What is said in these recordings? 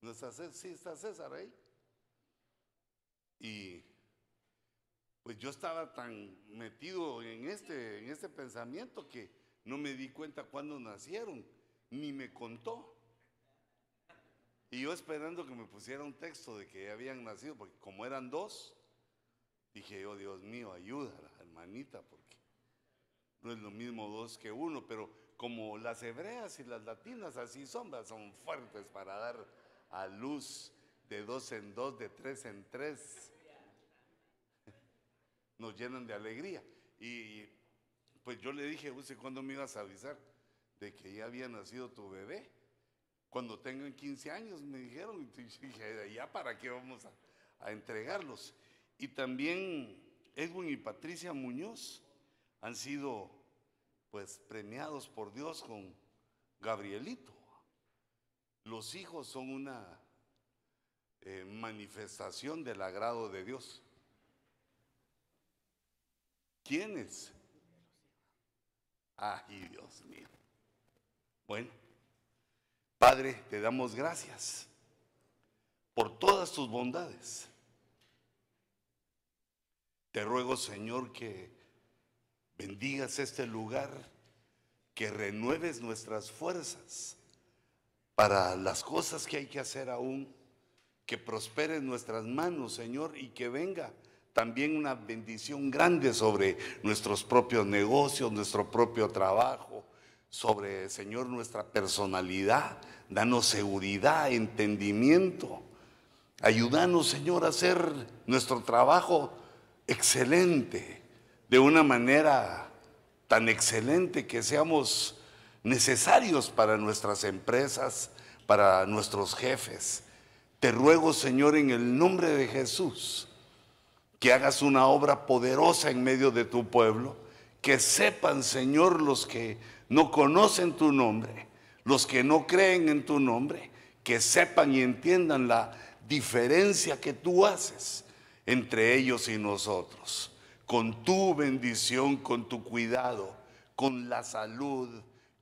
¿No está César? Está César ahí. Y pues yo estaba tan metido en este, en este pensamiento que no me di cuenta cuándo nacieron, ni me contó. Y yo esperando que me pusiera un texto de que habían nacido, porque como eran dos, dije, oh Dios mío, ayuda hermanita, porque no es lo mismo dos que uno, pero como las hebreas y las latinas así son, son fuertes para dar a luz de dos en dos, de tres en tres. Nos llenan de alegría. Y pues yo le dije, ¿usted cuándo me ibas a avisar de que ya había nacido tu bebé? Cuando tengan 15 años, me dijeron. Y dije, ¿ya para qué vamos a, a entregarlos? Y también Edwin y Patricia Muñoz han sido pues premiados por Dios con Gabrielito. Los hijos son una eh, manifestación del agrado de Dios. ¿Quiénes? Ay, Dios mío. Bueno, Padre, te damos gracias por todas tus bondades. Te ruego, Señor, que bendigas este lugar, que renueves nuestras fuerzas para las cosas que hay que hacer aún, que prosperen nuestras manos, Señor, y que venga también una bendición grande sobre nuestros propios negocios, nuestro propio trabajo, sobre, Señor, nuestra personalidad. Danos seguridad, entendimiento. Ayúdanos, Señor, a hacer nuestro trabajo excelente, de una manera tan excelente que seamos necesarios para nuestras empresas, para nuestros jefes. Te ruego, Señor, en el nombre de Jesús, que hagas una obra poderosa en medio de tu pueblo, que sepan, Señor, los que no conocen tu nombre, los que no creen en tu nombre, que sepan y entiendan la diferencia que tú haces entre ellos y nosotros, con tu bendición, con tu cuidado, con la salud,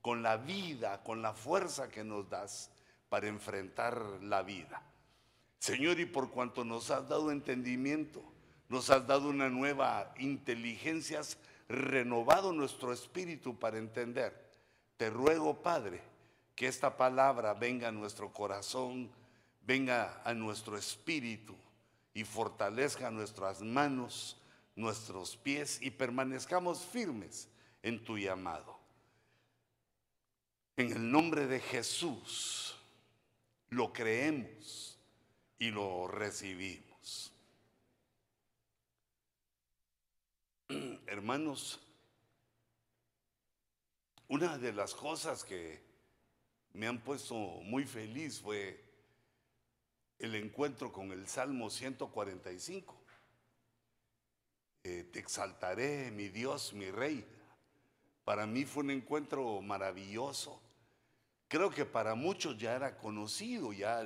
con la vida, con la fuerza que nos das para enfrentar la vida. Señor, y por cuanto nos has dado entendimiento, nos has dado una nueva inteligencia, has renovado nuestro espíritu para entender. Te ruego, Padre, que esta palabra venga a nuestro corazón, venga a nuestro espíritu y fortalezca nuestras manos, nuestros pies y permanezcamos firmes en tu llamado. En el nombre de Jesús lo creemos y lo recibimos. Hermanos, una de las cosas que me han puesto muy feliz fue el encuentro con el Salmo 145. Eh, te exaltaré, mi Dios, mi Rey. Para mí fue un encuentro maravilloso. Creo que para muchos ya era conocido, ya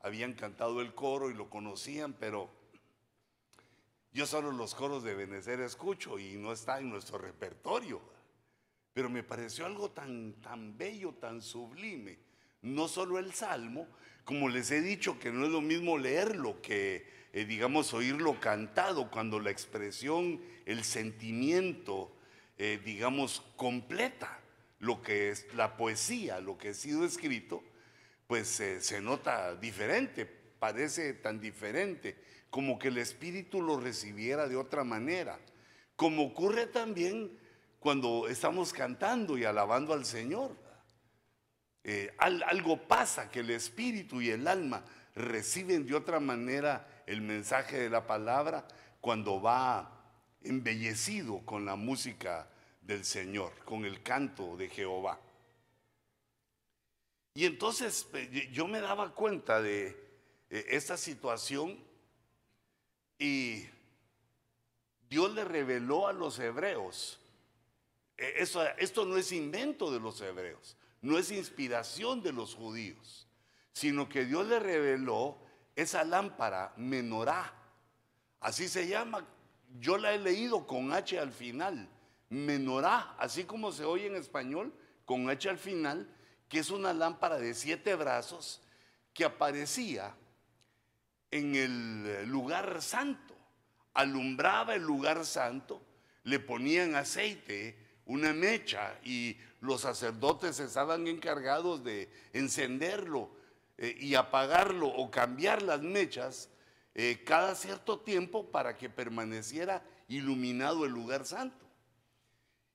habían cantado el coro y lo conocían, pero yo solo los coros de Benecer escucho y no está en nuestro repertorio. Pero me pareció algo tan, tan bello, tan sublime. No solo el salmo, como les he dicho, que no es lo mismo leerlo que, eh, digamos, oírlo cantado, cuando la expresión, el sentimiento, eh, digamos, completa lo que es la poesía, lo que ha sido escrito, pues se nota diferente, parece tan diferente, como que el Espíritu lo recibiera de otra manera, como ocurre también cuando estamos cantando y alabando al Señor. Eh, algo pasa que el Espíritu y el alma reciben de otra manera el mensaje de la palabra cuando va embellecido con la música del Señor, con el canto de Jehová. Y entonces eh, yo me daba cuenta de eh, esta situación y Dios le reveló a los hebreos. Eh, esto no es invento de los hebreos, no es inspiración de los judíos, sino que Dios le reveló esa lámpara menorá. Así se llama. Yo la he leído con H al final menorá, así como se oye en español, con H al final, que es una lámpara de siete brazos que aparecía en el lugar santo, alumbraba el lugar santo, le ponían aceite, una mecha y los sacerdotes estaban encargados de encenderlo eh, y apagarlo o cambiar las mechas eh, cada cierto tiempo para que permaneciera iluminado el lugar santo.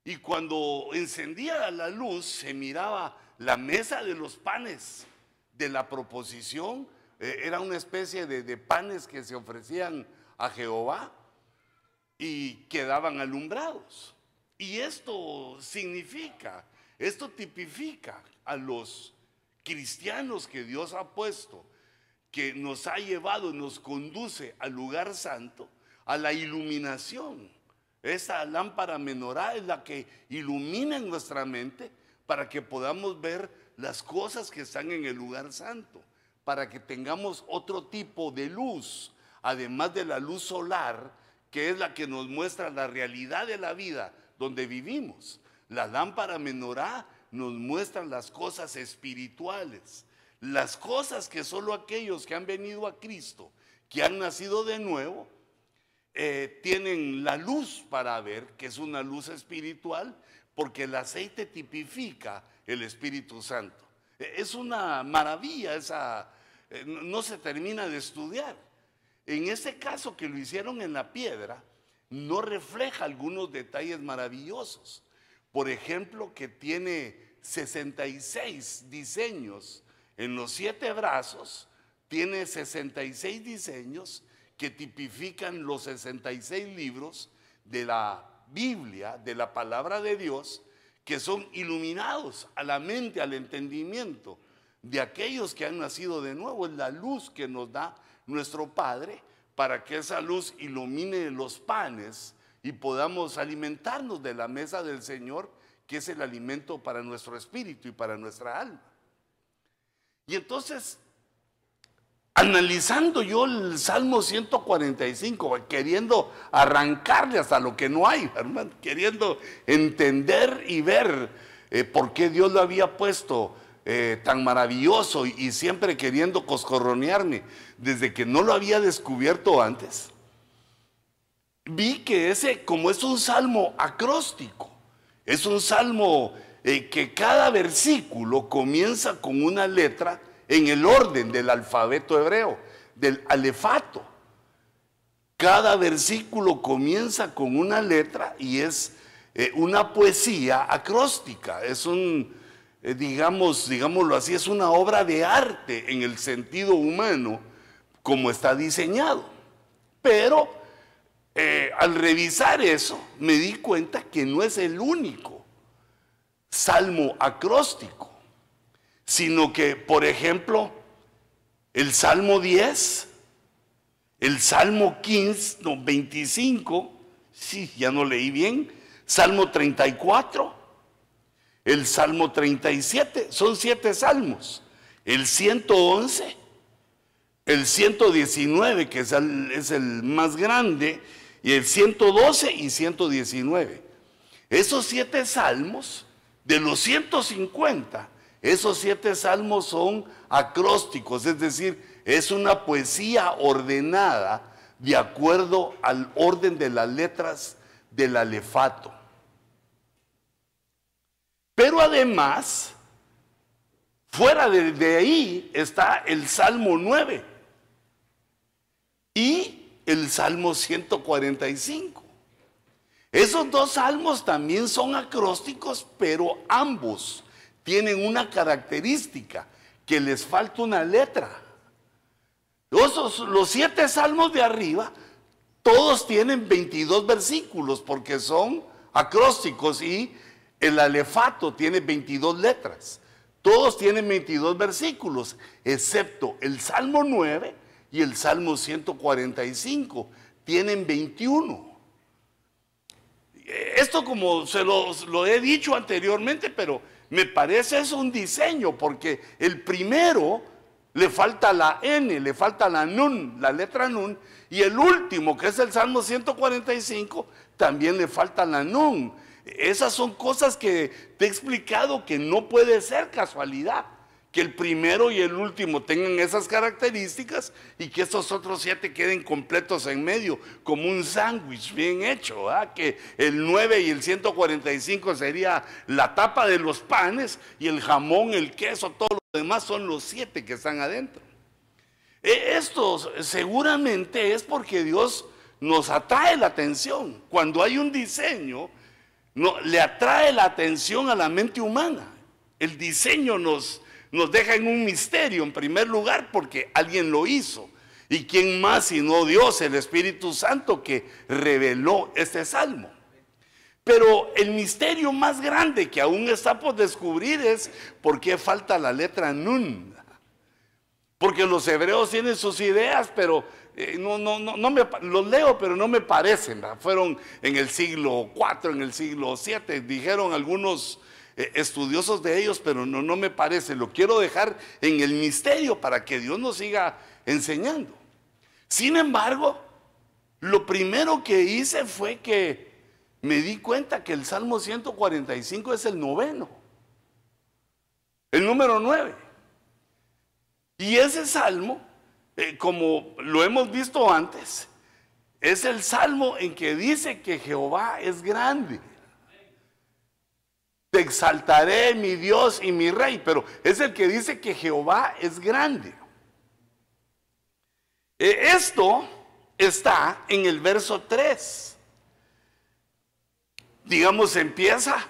Y cuando encendía la luz se miraba la mesa de los panes de la proposición, eh, era una especie de panes que se ofrecían a Jehová y quedaban alumbrados. Y esto significa, esto tipifica a los cristianos que Dios ha puesto, que nos ha llevado, nos conduce al lugar santo, a la iluminación. Esa lámpara menorá es la que ilumina nuestra mente para que podamos ver las cosas que están en el lugar santo, para que tengamos otro tipo de luz, además de la luz solar, que es la que nos muestra la realidad de la vida donde vivimos. La lámpara menorá nos muestra las cosas espirituales, las cosas que solo aquellos que han venido a Cristo, que han nacido de nuevo, eh, tienen la luz para ver, que es una luz espiritual, porque el aceite tipifica el Espíritu Santo. E, es una maravilla, esa, eh, no se termina de estudiar. En este caso que lo hicieron en la piedra, no refleja algunos detalles maravillosos. Por ejemplo, que tiene 66 diseños en los siete brazos, tiene 66 diseños que tipifican los 66 libros de la Biblia, de la palabra de Dios, que son iluminados a la mente, al entendimiento de aquellos que han nacido de nuevo. Es la luz que nos da nuestro Padre para que esa luz ilumine los panes y podamos alimentarnos de la mesa del Señor, que es el alimento para nuestro espíritu y para nuestra alma. Y entonces, analizando yo el Salmo 145, queriendo arrancarle hasta lo que no hay, hermano, queriendo entender y ver eh, por qué Dios lo había puesto eh, tan maravilloso y, siempre queriendo coscorronearme desde que no lo había descubierto antes, vi que ese, como es un salmo acróstico, es un salmo eh, que cada versículo comienza con una letra en el orden del alfabeto hebreo, del alefato. Cada versículo comienza con una letra y es eh, una poesía acróstica, es un, eh, digamos, digámoslo así, es una obra de arte en el sentido humano como está diseñado. Pero eh, al revisar eso me di cuenta que no es el único salmo acróstico, sino que, por ejemplo, el Salmo 10, el Salmo 15, no, 25, sí, ya no leí bien, Salmo 34, el Salmo 37, son siete salmos. El 111, el 119, que es el, más grande, y el 112 y 119. Esos siete salmos, de los 150, esos siete salmos son acrósticos, es decir, es una poesía ordenada de acuerdo al orden de las letras del alefato. Pero además, fuera de, ahí está el Salmo 9 y el Salmo 145. Esos dos salmos también son acrósticos, pero ambos tienen una característica, que les falta una letra. Los, los siete salmos de arriba, todos tienen 22 versículos porque son acrósticos y el alefato tiene 22 letras. Todos tienen 22 versículos, excepto el Salmo 9 y el Salmo 145. Tienen 21. Esto como se lo, lo he dicho anteriormente, pero me parece es un diseño, porque el primero le falta la N, le falta la Nun, la letra Nun, y el último, que es el Salmo 145, también le falta la Nun. Esas son cosas que te he explicado que no puede ser casualidad, que el primero y el último tengan esas características y que estos otros siete queden completos en medio, como un sándwich bien hecho, que el 9 y el 145 sería la tapa de los panes y el jamón, el queso, todo lo demás son los siete que están adentro. E, esto seguramente es porque Dios nos atrae la atención. Cuando hay un diseño, no, le atrae la atención a la mente humana. El diseño nos, nos deja en un misterio, en primer lugar, porque alguien lo hizo. ¿Y quién más sino Dios, el Espíritu Santo, que reveló este salmo? Pero el misterio más grande que aún está por descubrir es por qué falta la letra Nun. Porque los hebreos tienen sus ideas, pero eh, no, no, no, no me, los leo, pero no me parecen. Fueron en el siglo IV, en el siglo VII, dijeron algunos estudiosos de ellos, pero no, no me parece. Lo quiero dejar en el misterio para que Dios nos siga enseñando. Sin embargo, lo primero que hice fue que me di cuenta que el Salmo 145 es el noveno, el número 9. Y ese salmo, eh, como lo hemos visto antes, es el salmo en que dice que Jehová es grande. Te exaltaré, mi Dios y mi Rey, pero es el que dice que Jehová es grande. Eh, esto está en el verso 3. Digamos, empieza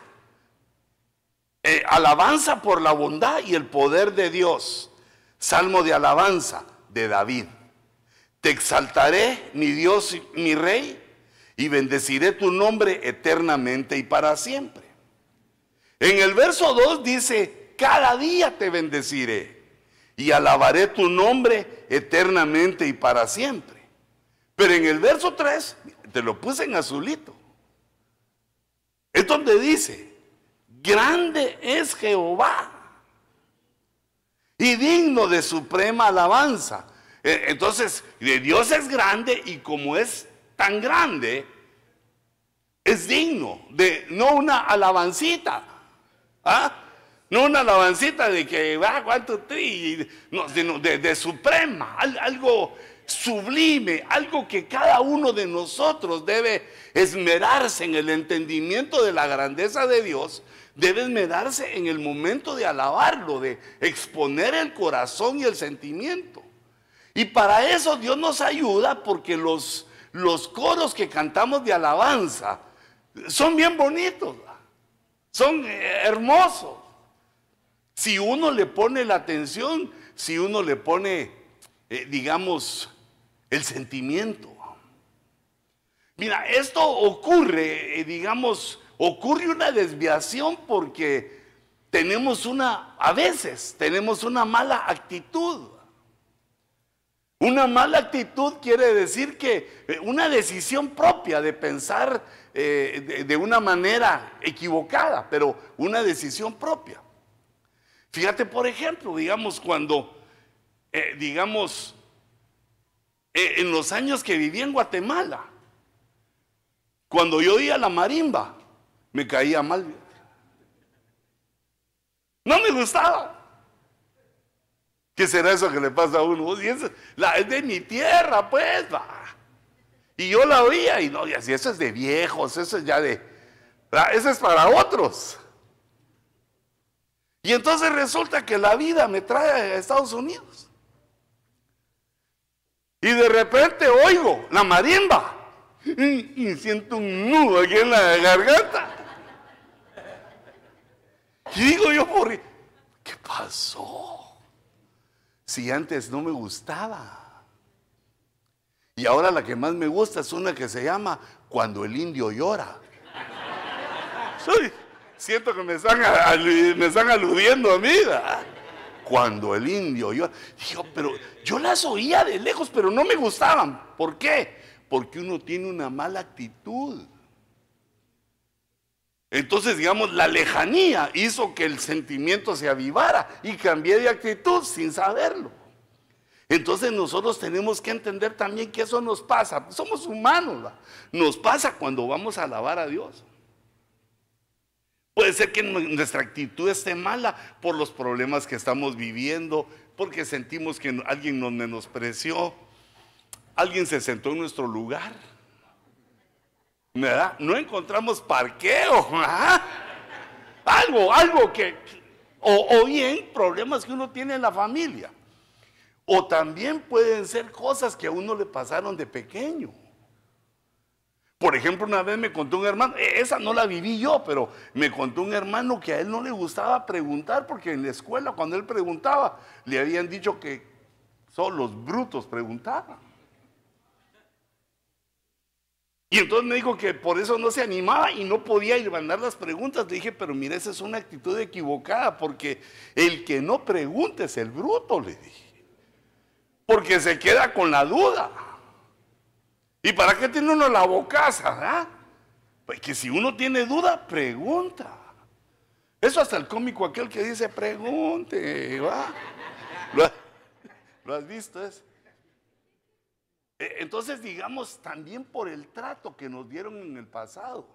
eh, alabanza por la bondad y el poder de Dios. Salmo de alabanza de David. Te exaltaré, mi Dios, mi Rey, y bendeciré tu nombre eternamente y para siempre. En el verso 2 dice, cada día te bendeciré y alabaré tu nombre eternamente y para siempre. Pero en el verso 3, te lo puse en azulito, es donde dice, grande es Jehová y digno de suprema alabanza. E, entonces, Dios es grande y como es tan grande, es digno de no una alabancita, ¿Ah? No una alabancita de que, va, cuánto tri, no, sino de, suprema, algo sublime, algo que cada uno de nosotros debe esmerarse en el entendimiento de la grandeza de Dios, debe esmerarse en el momento de alabarlo, de exponer el corazón y el sentimiento. Y para eso Dios nos ayuda porque los, los coros que cantamos de alabanza son bien bonitos. Son hermosos. Si uno le pone la atención, si uno le pone, eh, digamos, el sentimiento. Mira, esto ocurre, eh, digamos, ocurre una desviación porque tenemos una, a veces tenemos una mala actitud. Una mala actitud quiere decir que eh, una decisión propia de pensar eh, de, una manera equivocada, pero una decisión propia. Fíjate, por ejemplo, digamos, cuando, eh, digamos, en los años que viví en Guatemala, cuando yo oía la marimba, me caía mal. No me gustaba. ¿Qué será eso que le pasa a uno? es, de mi tierra, pues, va. Y yo la oía y no, y así, eso es de viejos, eso es ya de, eso es para otros. Y entonces resulta que la vida me trae a Estados Unidos. Y de repente oigo la marimba y, siento un nudo aquí en la garganta. Y digo yo, por, ¿qué pasó? si antes no me gustaba? Y ahora la que más me gusta es una que se llama Cuando el indio llora. siento que me están, me están aludiendo a mí. Cuando el indio llora. Digo, pero yo las oía de lejos, pero no me gustaban. ¿Por qué? Porque uno tiene una mala actitud. Entonces, digamos, la lejanía hizo que el sentimiento se avivara y cambié de actitud sin saberlo. Entonces nosotros tenemos que entender también que eso nos pasa. Somos humanos, nos pasa cuando vamos a alabar a Dios. Puede ser que nuestra actitud esté mala por los problemas que estamos viviendo, porque sentimos que alguien nos menospreció, alguien se sentó en nuestro lugar. ¿Verdad? No encontramos parqueo. Algo, algo que... O bien problemas que uno tiene en la familia. O también pueden ser cosas que a uno le pasaron de pequeño. Por ejemplo, una vez me contó un hermano, e, esa no la viví yo, pero me contó un hermano que a él no le gustaba preguntar porque en la escuela cuando él preguntaba le habían dicho que solo los brutos preguntaban. Y entonces me dijo que por eso no se animaba y no podía ir mandar las preguntas. Le dije, pero mira, esa es una actitud equivocada porque el que no pregunte es el bruto, le dije. Porque se queda con la duda. ¿Y para qué tiene uno la bocaza? Ah? Pues que si uno tiene duda, pregunta. Eso hasta el cómico aquel que dice, pregunte. ¿va? ¿Lo, has visto? Es? E, entonces, digamos, también por el trato que nos dieron en el pasado.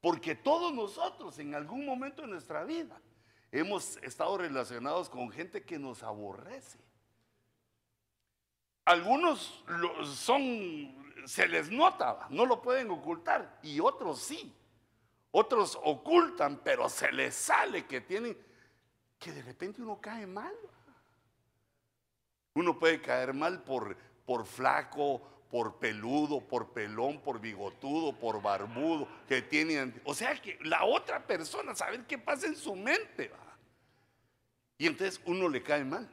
Porque todos nosotros en algún momento de nuestra vida hemos estado relacionados con gente que nos aborrece. Algunos son se les nota, no lo pueden ocultar, y otros sí. Otros ocultan, pero se les sale que tienen, que de repente uno cae mal. Uno puede caer mal por, por flaco, por peludo, por pelón, por bigotudo, por barbudo, que tienen, o sea que la otra persona, saber qué pasa en su mente, Y entonces uno le cae mal.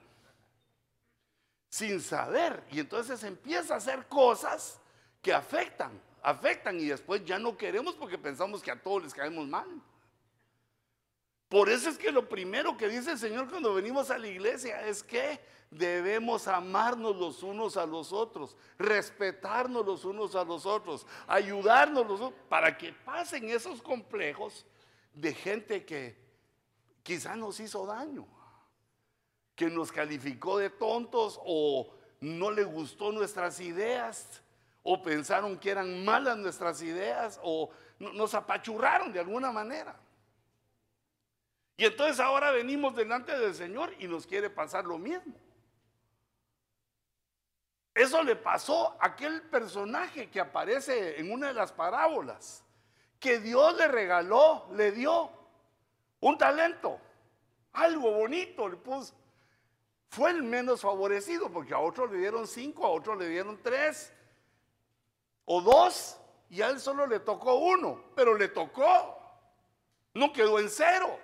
Sin saber. Y entonces empieza a hacer cosas que afectan, afectan y después ya no queremos porque pensamos que a todos les caemos mal. Por eso es que lo primero que dice el Señor cuando venimos a la iglesia es que debemos amarnos los unos a los otros, respetarnos los unos a los otros, ayudarnos los otros, para que pasen esos complejos de gente que quizá nos hizo daño, que nos calificó de tontos o no le gustó nuestras ideas o pensaron que eran malas nuestras ideas o nos apachurraron de alguna manera. Y entonces ahora venimos delante del Señor y nos quiere pasar lo mismo. Eso le pasó a aquel personaje que aparece en una de las parábolas, que Dios le regaló, le dio un talento, algo bonito le puso. Fue el menos favorecido porque a otros le dieron cinco, a otros le dieron tres, o dos y a él solo le tocó uno, pero le tocó, no quedó en cero.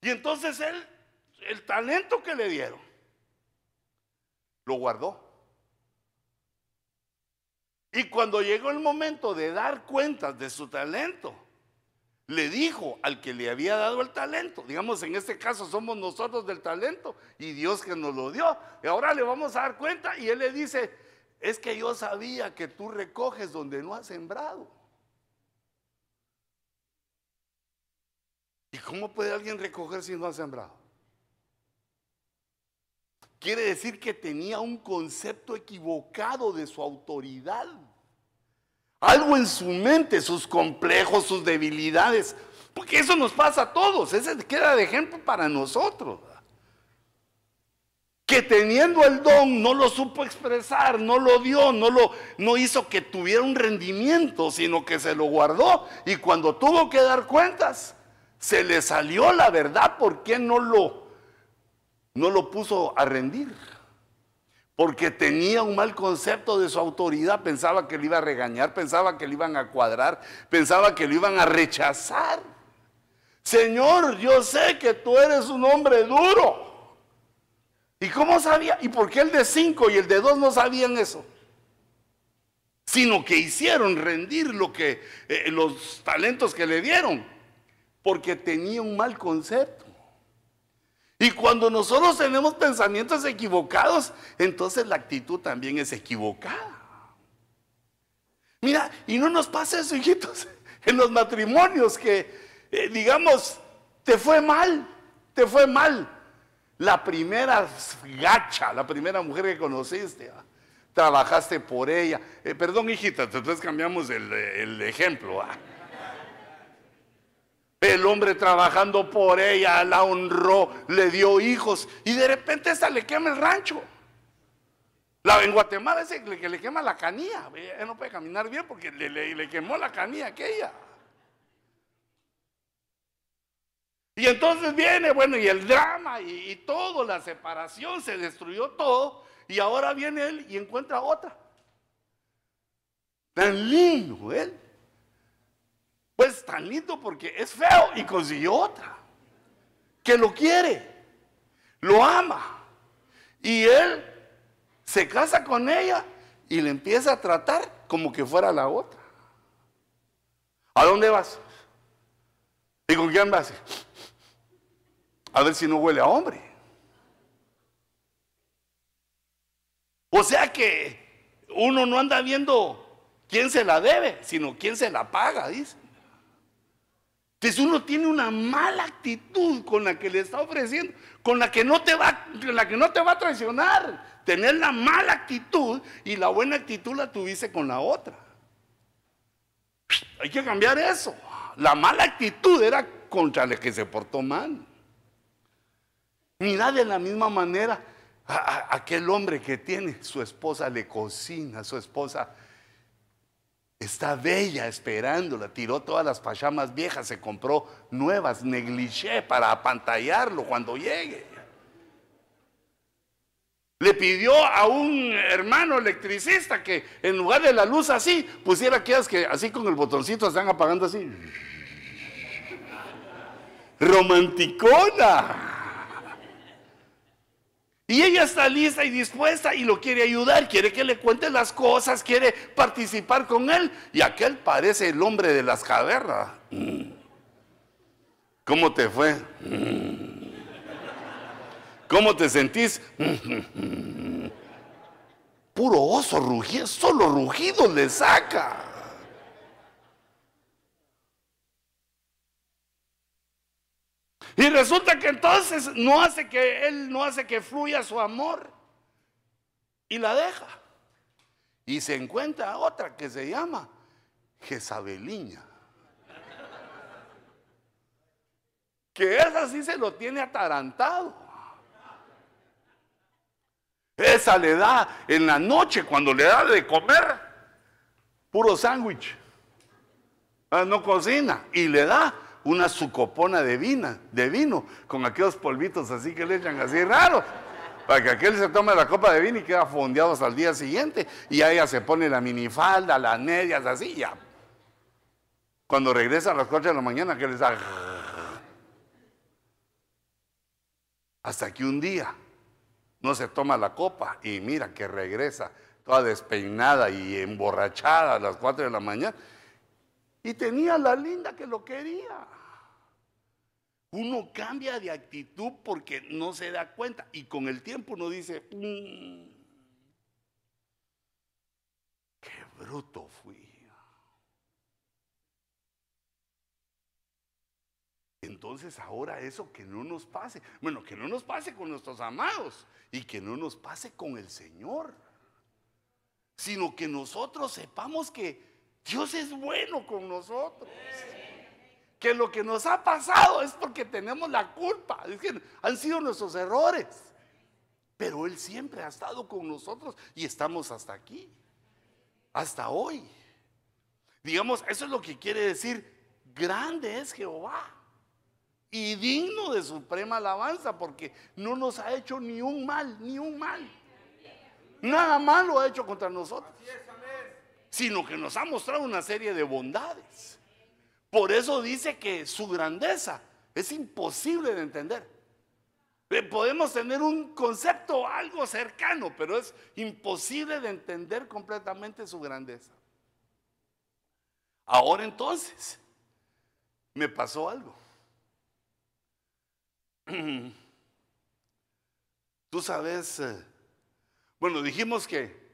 Y entonces él, el talento que le dieron, lo guardó. Y cuando llegó el momento de dar cuentas de su talento, le dijo al que le había dado el talento, digamos en este caso somos nosotros del talento y Dios que nos lo dio, y ahora le vamos a dar cuenta y él le dice, es que yo sabía que tú recoges donde no has sembrado. ¿Y cómo puede alguien recoger si no ha sembrado? Quiere decir que tenía un concepto equivocado de su autoridad. Algo en su mente, sus complejos, sus debilidades. Porque eso nos pasa a todos. Ese queda de ejemplo para nosotros que teniendo el don no lo supo expresar, no lo dio, no lo no hizo que tuviera un rendimiento, sino que se lo guardó y cuando tuvo que dar cuentas se le salió la verdad porque no lo no lo puso a rendir. Porque tenía un mal concepto de su autoridad, pensaba que le iba a regañar, pensaba que le iban a cuadrar, pensaba que lo iban a rechazar. Señor, yo sé que tú eres un hombre duro. ¿Y cómo sabía? ¿Y por qué el de cinco y el de dos no sabían eso? Sino que hicieron rendir lo que eh, los talentos que le dieron, porque tenía un mal concepto. Y cuando nosotros tenemos pensamientos equivocados, entonces la actitud también es equivocada. Mira, y no nos pasa eso, hijitos, en los matrimonios que, eh, digamos, te fue mal, te fue mal la primera gacha, la primera mujer que conociste, trabajaste por ella. Eh, perdón, hijita, entonces cambiamos el, ejemplo. El hombre trabajando por ella, la honró, le dio hijos y de repente esta le quema el rancho. La, en Guatemala ese que le quema la canilla. Él no puede caminar bien porque le, quemó la canilla aquella. Y entonces viene, bueno, y el drama y, y, todo, la separación, se destruyó todo. Y ahora viene él y encuentra otra. Tan lindo él. Pues tan lindo porque es feo y consiguió otra. Que lo quiere, lo ama. Y él se casa con ella y le empieza a tratar como que fuera la otra. ¿A dónde vas? ¿Y con quién vas? A ver si no huele a hombre. O sea que uno no anda viendo quién se la debe, sino quién se la paga, dice. Entonces uno tiene una mala actitud con la que le está ofreciendo, con la que no te va, con la que no te va a traicionar. Tener la mala actitud y la buena actitud la tuviste con la otra. Hay que cambiar eso. La mala actitud era contra el que se portó mal. Mira de la misma manera a, aquel hombre que tiene, su esposa le cocina, su esposa está bella esperándola, tiró todas las pachamas viejas, se compró nuevas, negligé para apantallarlo cuando llegue. Le pidió a un hermano electricista que en lugar de la luz así, pusiera aquellas que así con el botoncito están apagando así. Romanticona. Y ella está lista y dispuesta y lo quiere ayudar, quiere que le cuente las cosas, quiere participar con él. Y aquel parece el hombre de las cavernas. Mm. ¿Cómo te fue? Mm. ¿Cómo te sentís? Puro oso rugido, solo rugido le saca. Y resulta que entonces no hace que él no hace que fluya su amor y la deja. Y se encuentra otra que se llama Jezabeliña. Que esa sí se lo tiene atarantado. Esa le da en la noche cuando le da de comer puro sándwich. Ah, no cocina y le da una sucopona de, vina, de vino con aquellos polvitos así que le echan así raros. Para que aquel se tome la copa de vino y queda fondeado hasta el día siguiente. Y a ella se pone la minifalda, las medias, así ya. Cuando regresa a las 4 de la mañana, que les da. Hasta que un día no se toma la copa y mira que regresa toda despeinada y emborrachada a las 4 de la mañana y tenía la linda que lo quería. Uno cambia de actitud porque no se da cuenta y con el tiempo uno dice, mm, qué bruto fui. Entonces ahora eso que no nos pase, bueno, que no nos pase con nuestros amados y que no nos pase con el Señor, sino que nosotros sepamos que Dios es bueno con nosotros. Que lo que nos ha pasado es porque tenemos la culpa. Es que han sido nuestros errores. Pero Él siempre ha estado con nosotros y estamos hasta aquí. Hasta hoy. Digamos, eso es lo que quiere decir, grande es Jehová. Y digno de suprema alabanza porque no nos ha hecho ni un mal, ni un mal. Nada malo ha hecho contra nosotros sino que nos ha mostrado una serie de bondades. Por eso dice que su grandeza es imposible de entender. Eh, podemos tener un concepto algo cercano, pero es imposible de entender completamente su grandeza. Ahora entonces, me pasó algo. Tú sabes, eh, bueno, dijimos que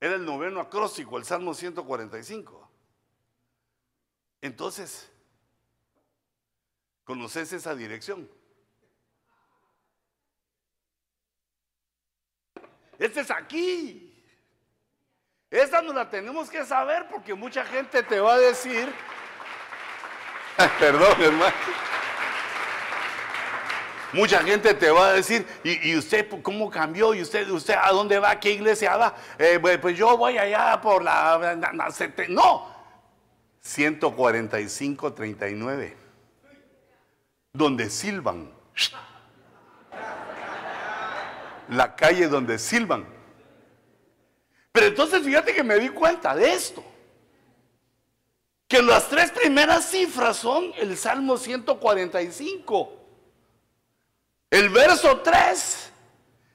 era el noveno acróstico, el Salmo 145. Entonces, ¿conoces esa dirección? Este es aquí. Esta no la tenemos que saber porque mucha gente te va a decir Perdón, hermano. Mucha gente te va a decir, ¿y, usted cómo cambió? ¿Y usted, usted a dónde va? ¿A qué iglesia va? Eh, pues yo voy allá por la... No, 145, 39. Donde silban. La calle donde silban. Pero entonces fíjate que me di cuenta de esto. Que las tres primeras cifras son el Salmo 145 el verso 3,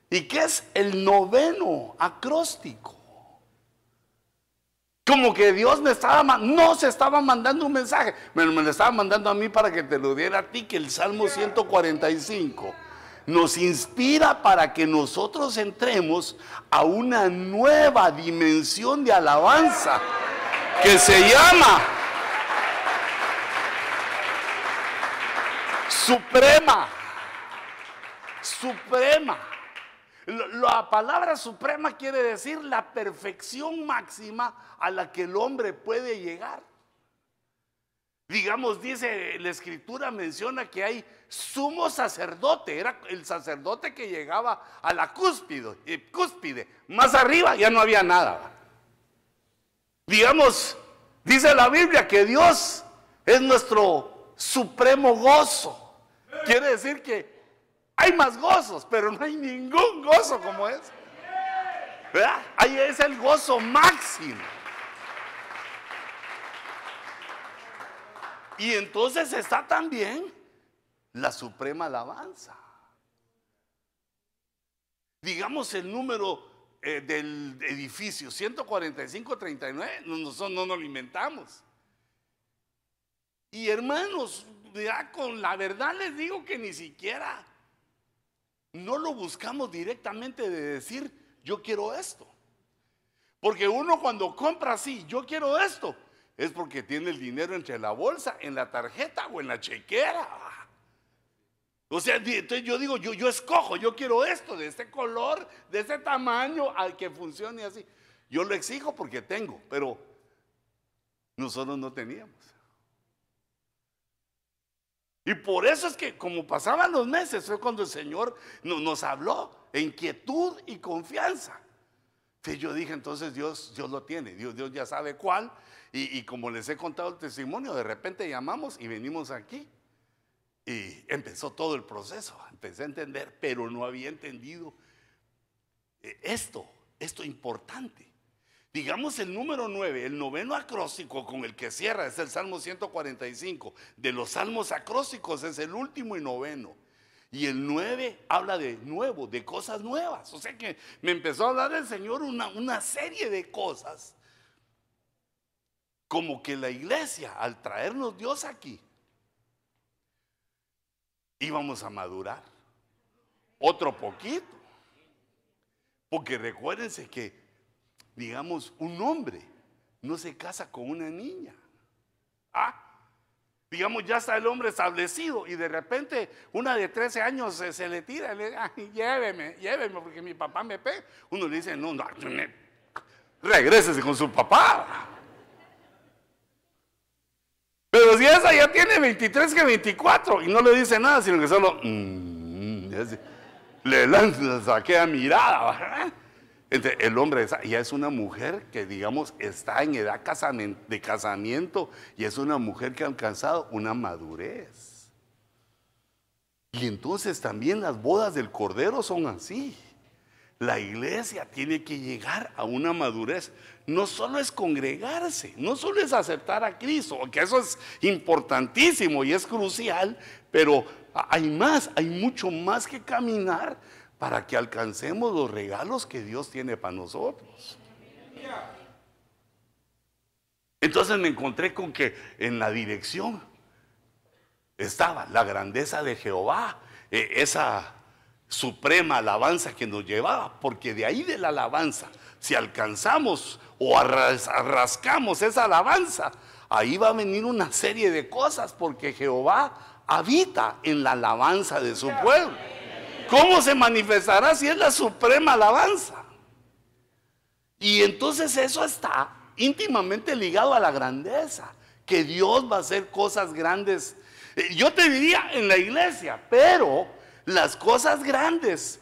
y que es el noveno acróstico. Como que Dios me estaba, no se estaba mandando un mensaje, me, me lo estaba mandando a mí para que te lo diera a ti, que el Salmo 145 nos inspira para que nosotros entremos a una nueva dimensión de alabanza que se llama suprema suprema. La palabra suprema quiere decir la perfección máxima a la que el hombre puede llegar. Digamos, dice la escritura, menciona que hay sumo sacerdote, era el sacerdote que llegaba a la cúspide, eh, cúspide. Más arriba ya no había nada. Digamos, dice la Biblia que Dios es nuestro supremo gozo. Quiere decir que hay más gozos, pero no hay ningún gozo como ese. Ahí es el gozo máximo. Y entonces está también la suprema alabanza. Digamos el número eh, del edificio 145-39, no, no, nos lo inventamos. Y hermanos, ya con la verdad les digo que ni siquiera no lo buscamos directamente de decir, yo quiero esto. Porque uno cuando compra así, yo quiero esto, es porque tiene el dinero entre la bolsa, en la tarjeta o en la chequera. O sea, entonces yo digo, yo, yo escojo, yo quiero esto, de este color, de este tamaño, al que funcione así. Yo lo exijo porque tengo, pero nosotros no teníamos. Y por eso es que como pasaban los meses fue cuando el Señor nos habló en quietud y confianza. Entonces yo dije, entonces Dios, Dios lo tiene, Dios, Dios ya sabe cuál. Y, y como les he contado el testimonio, de repente llamamos y venimos aquí. Y empezó todo el proceso, empecé a entender, pero no había entendido eh, esto, esto importante. Digamos el número 9, el noveno acróstico con el que cierra es el Salmo 145. De los salmos acrósticos es el último y noveno. Y el 9 habla de nuevo, de cosas nuevas. O sea que me empezó a hablar el Señor una, una serie de cosas. Como que la iglesia, al traernos Dios aquí, íbamos a madurar. Otro poquito. Porque recuérdense que digamos, un hombre no se casa con una niña. Ah, digamos, ya está el hombre establecido y de repente una de 13 años se, le tira, le dice, lléveme, lléveme porque mi papá me pega. Uno le dice, no, no, regrésese con su papá. Pero si esa ya tiene 23 que 24 y no le dice nada, sino que solo mm, le lanza aquella mirada el hombre ya es una mujer que, digamos, está en edad de casamiento y es una mujer que ha alcanzado una madurez. Y entonces también las bodas del Cordero son así. La iglesia tiene que llegar a una madurez. No solo es congregarse, no solo es aceptar a Cristo, que eso es importantísimo y es crucial, pero hay más, hay mucho más que caminar para que alcancemos los regalos que Dios tiene para nosotros. Entonces me encontré con que en la dirección estaba la grandeza de Jehová, e, esa suprema alabanza que nos llevaba, porque de ahí de la alabanza, si alcanzamos o arrascamos esa alabanza, ahí va a venir una serie de cosas, porque Jehová habita en la alabanza de su pueblo. ¿Cómo se manifestará si es la suprema alabanza? Y entonces eso está íntimamente ligado a la grandeza que Dios va a hacer cosas grandes. Eh, yo te diría en la iglesia, pero las cosas grandes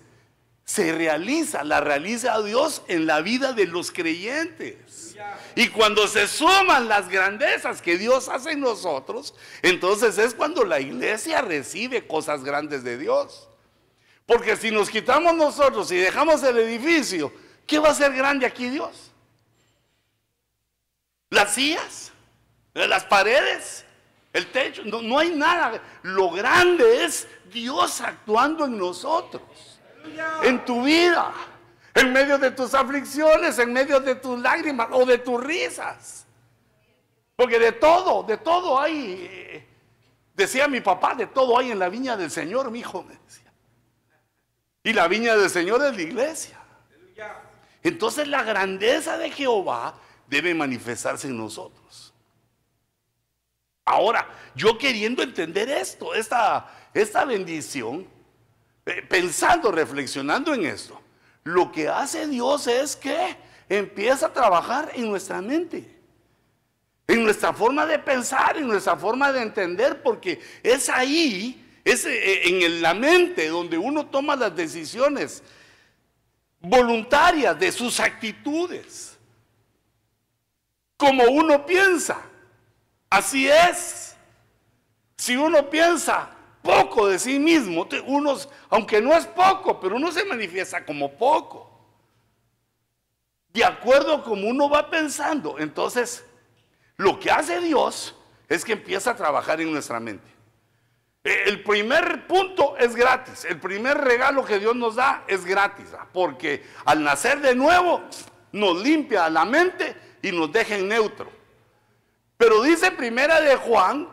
se realizan, las realiza Dios en la vida de los creyentes. Y cuando se suman las grandezas que Dios hace en nosotros, entonces es cuando la iglesia recibe cosas grandes de Dios. Porque si nos quitamos nosotros y dejamos el edificio, ¿qué va a ser grande aquí Dios? Las sillas, las paredes, el techo, no, no hay nada. Lo grande es Dios actuando en nosotros, en tu vida, en medio de tus aflicciones, en medio de tus lágrimas o de tus risas. Porque de todo, de todo hay, eh, decía mi papá, de todo hay en la viña del Señor, mi hijo me decía. Y la viña del Señor es la iglesia. Entonces la grandeza de Jehová debe manifestarse en nosotros. Ahora, yo queriendo entender esto, esta, esta bendición, eh, pensando, reflexionando en esto, lo que hace Dios es que empieza a trabajar en nuestra mente, en nuestra forma de pensar, en nuestra forma de entender, porque es ahí es eh, en la mente donde uno toma las decisiones voluntarias de sus actitudes. Como uno piensa, así es. Si uno piensa poco de sí mismo, unos, aunque no es poco, pero uno se manifiesta como poco. De acuerdo como uno va pensando, entonces lo que hace Dios es que empieza a trabajar en nuestra mente. El primer punto es gratis. El primer regalo que Dios nos da es gratis. ¿ah? Porque al nacer de nuevo nos limpia la mente y nos deja en neutro. Pero dice primera de Juan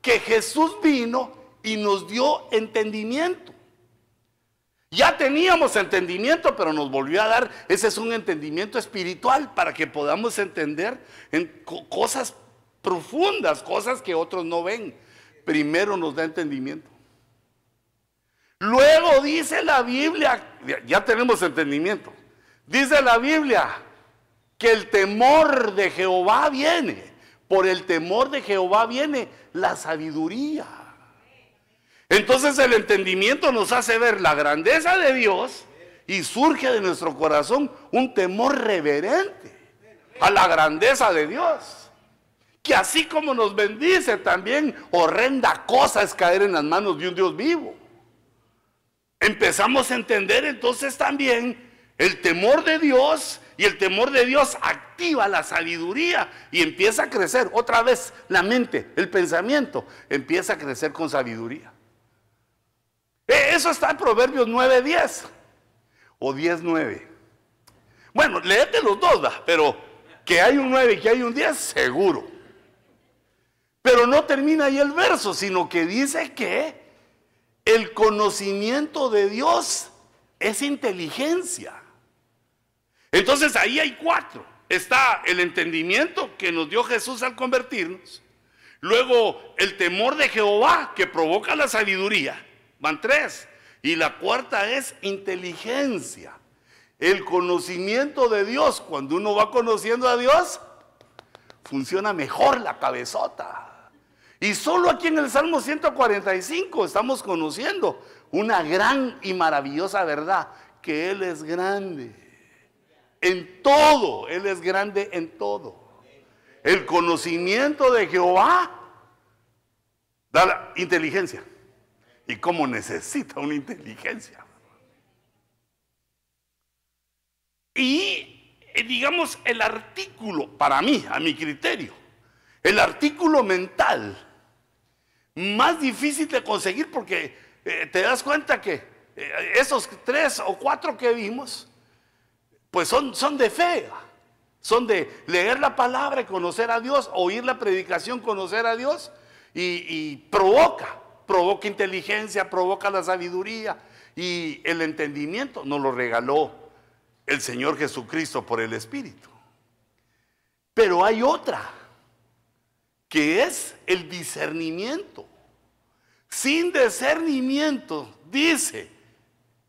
que Jesús vino y nos dio entendimiento. Ya teníamos entendimiento, pero nos volvió a dar, ese es un entendimiento espiritual para que podamos entender en cosas profundas, cosas que otros no ven primero nos da entendimiento. Luego dice la Biblia, ya tenemos entendimiento, dice la Biblia que el temor de Jehová viene, por el temor de Jehová viene la sabiduría. Entonces el entendimiento nos hace ver la grandeza de Dios y surge de nuestro corazón un temor reverente a la grandeza de Dios que así como nos bendice, también horrenda cosa es caer en las manos de un Dios vivo. Empezamos a entender entonces también el temor de Dios y el temor de Dios activa la sabiduría y empieza a crecer otra vez la mente, el pensamiento, empieza a crecer con sabiduría. E, eso está en Proverbios 9:10 o 10:9. Bueno, léete los dos, pero que hay un 9 y que hay un 10, seguro. Pero no termina ahí el verso, sino que dice que el conocimiento de Dios es inteligencia. Entonces ahí hay cuatro. Está el entendimiento que nos dio Jesús al convertirnos. Luego el temor de Jehová que provoca la sabiduría. Van tres. Y la cuarta es inteligencia. El conocimiento de Dios. Cuando uno va conociendo a Dios, funciona mejor la cabezota. Y solo aquí en el Salmo 145 estamos conociendo una gran y maravillosa verdad, que Él es grande. En todo, Él es grande en todo. El conocimiento de Jehová da la inteligencia. ¿Y cómo necesita una inteligencia? Y eh, digamos el artículo, para mí, a mi criterio, el artículo mental más difícil de conseguir porque eh, te das cuenta que eh, esos tres o cuatro que vimos, pues son, son de fe, son de leer la palabra y conocer a Dios, oír la predicación, conocer a Dios y, y provoca, provoca inteligencia, provoca la sabiduría y el entendimiento nos lo regaló el Señor Jesucristo por el Espíritu. Pero hay otra que es el discernimiento. Sin discernimiento, dice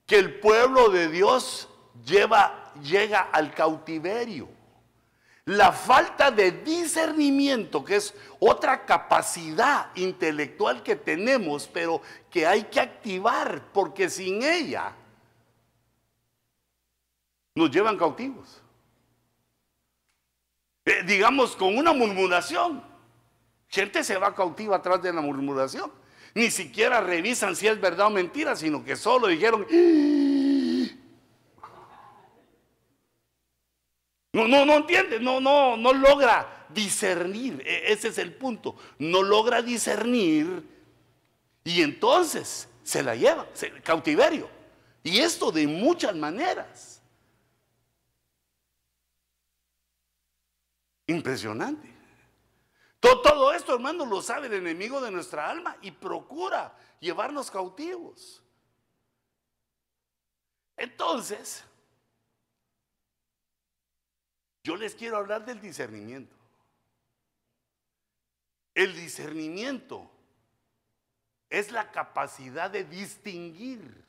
que el pueblo de Dios llega al cautiverio. La falta de discernimiento, que es otra capacidad intelectual que tenemos, pero que hay que activar, porque sin ella nos llevan cautivos. Eh, digamos, con una murmuración. Gente se va cautiva atrás de la murmuración. Ni siquiera revisan si es verdad o mentira, sino que solo dijeron. No, no, no entiende, no, no, no logra discernir. E, ese es el punto. No logra discernir y entonces se la lleva, cautiverio. Y esto de muchas maneras. Impresionante. Todo, esto, hermano, lo sabe el enemigo de nuestra alma y procura llevarnos cautivos. Entonces, yo les quiero hablar del discernimiento. El discernimiento es la capacidad de distinguir.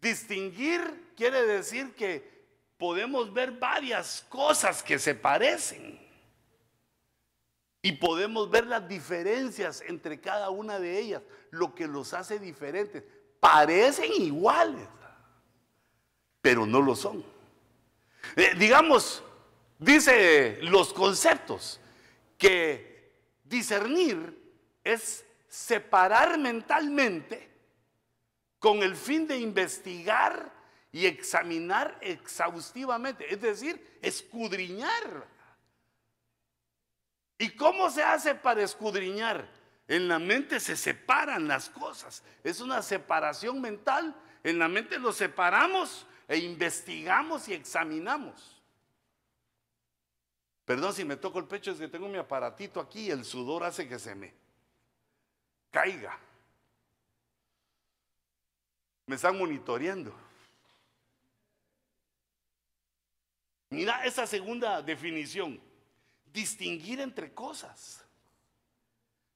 Distinguir quiere decir que podemos ver varias cosas que se parecen. Y podemos ver las diferencias entre cada una de ellas, lo que los hace diferentes. Parecen iguales, pero no lo son. Eh, digamos, dice los conceptos, que discernir es separar mentalmente con el fin de investigar y examinar exhaustivamente, es decir, escudriñar ¿Y cómo se hace para escudriñar? En la mente se separan las cosas. Es una separación mental. En la mente lo separamos e investigamos y examinamos. Perdón si me toco el pecho, es que tengo mi aparatito aquí y el sudor hace que se me caiga. Me están monitoreando. Mira esa segunda definición distinguir entre cosas,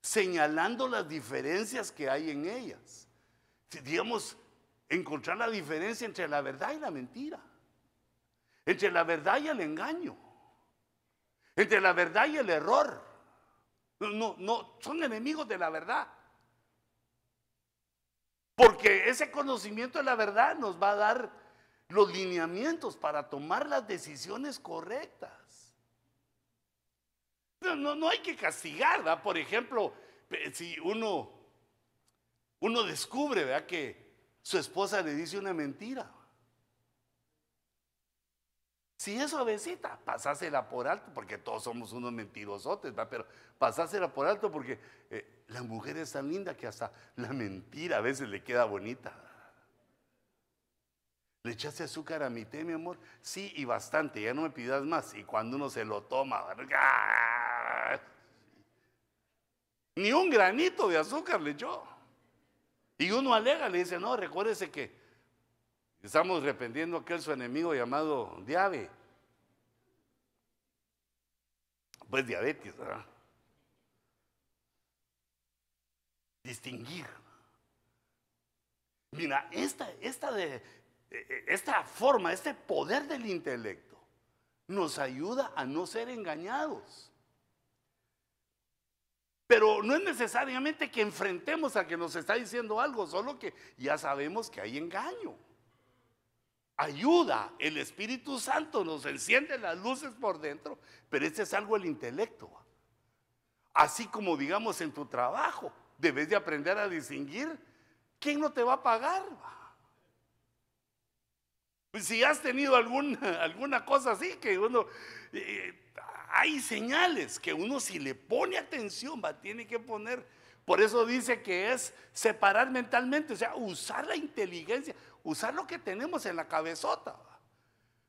señalando las diferencias que hay en ellas. Digamos, encontrar la diferencia entre la verdad y la mentira, entre la verdad y el engaño, entre la verdad y el error. No, no, son enemigos de la verdad. Porque ese conocimiento de la verdad nos va a dar los lineamientos para tomar las decisiones correctas. No, no hay que castigar, ¿verdad? Por ejemplo, si uno, uno descubre, ¿verdad? Que su esposa le dice una mentira. Si es suavecita, pasásela por alto, porque todos somos unos mentirosotes, ¿verdad? pero pasásela por alto porque eh, la mujer es tan linda que hasta la mentira a veces le queda bonita. ¿Le echaste azúcar a mi té, mi amor? Sí, y bastante, ya no me pidas más. Y cuando uno se lo toma, ni un granito de azúcar le echó. Y uno alega, le dice, no, recuérdese que estamos arrepentiendo a aquel su enemigo llamado Diabe. Pues diabetes, ¿verdad? Distinguir. Mira, esta, esta, de, esta forma, este poder del intelecto, nos ayuda a no ser engañados. Pero no es necesariamente que enfrentemos a que nos está diciendo algo, solo que ya sabemos que hay engaño. Ayuda, el Espíritu Santo nos enciende las luces por dentro, pero este es algo el intelecto. Así como digamos en tu trabajo, debes de aprender a distinguir quién no te va a pagar. Pues si has tenido alguna, alguna cosa así que uno... Eh, hay señales que uno si le pone atención va, tiene que poner. Por eso dice que es separar mentalmente, o sea, usar la inteligencia, usar lo que tenemos en la cabezota.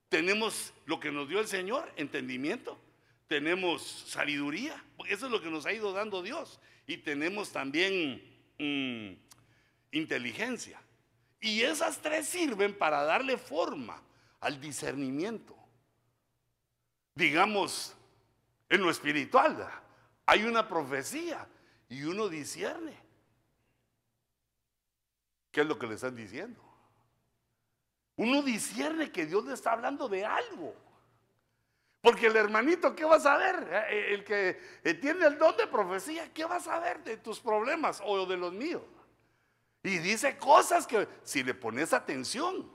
Tenemos lo que nos dio el Señor, entendimiento, tenemos sabiduría, eso es lo que nos ha ido dando Dios, y tenemos también mm, inteligencia. Y esas tres sirven para darle forma al discernimiento. Digamos, en lo espiritual hay una profecía y uno discierne. ¿Qué es lo que le están diciendo? Uno discierne que Dios le está hablando de algo. Porque el hermanito, ¿qué va a saber? Eh, el que eh, tiene el don de profecía, ¿qué va a saber de tus problemas o de los míos? Y dice cosas que si le pones atención,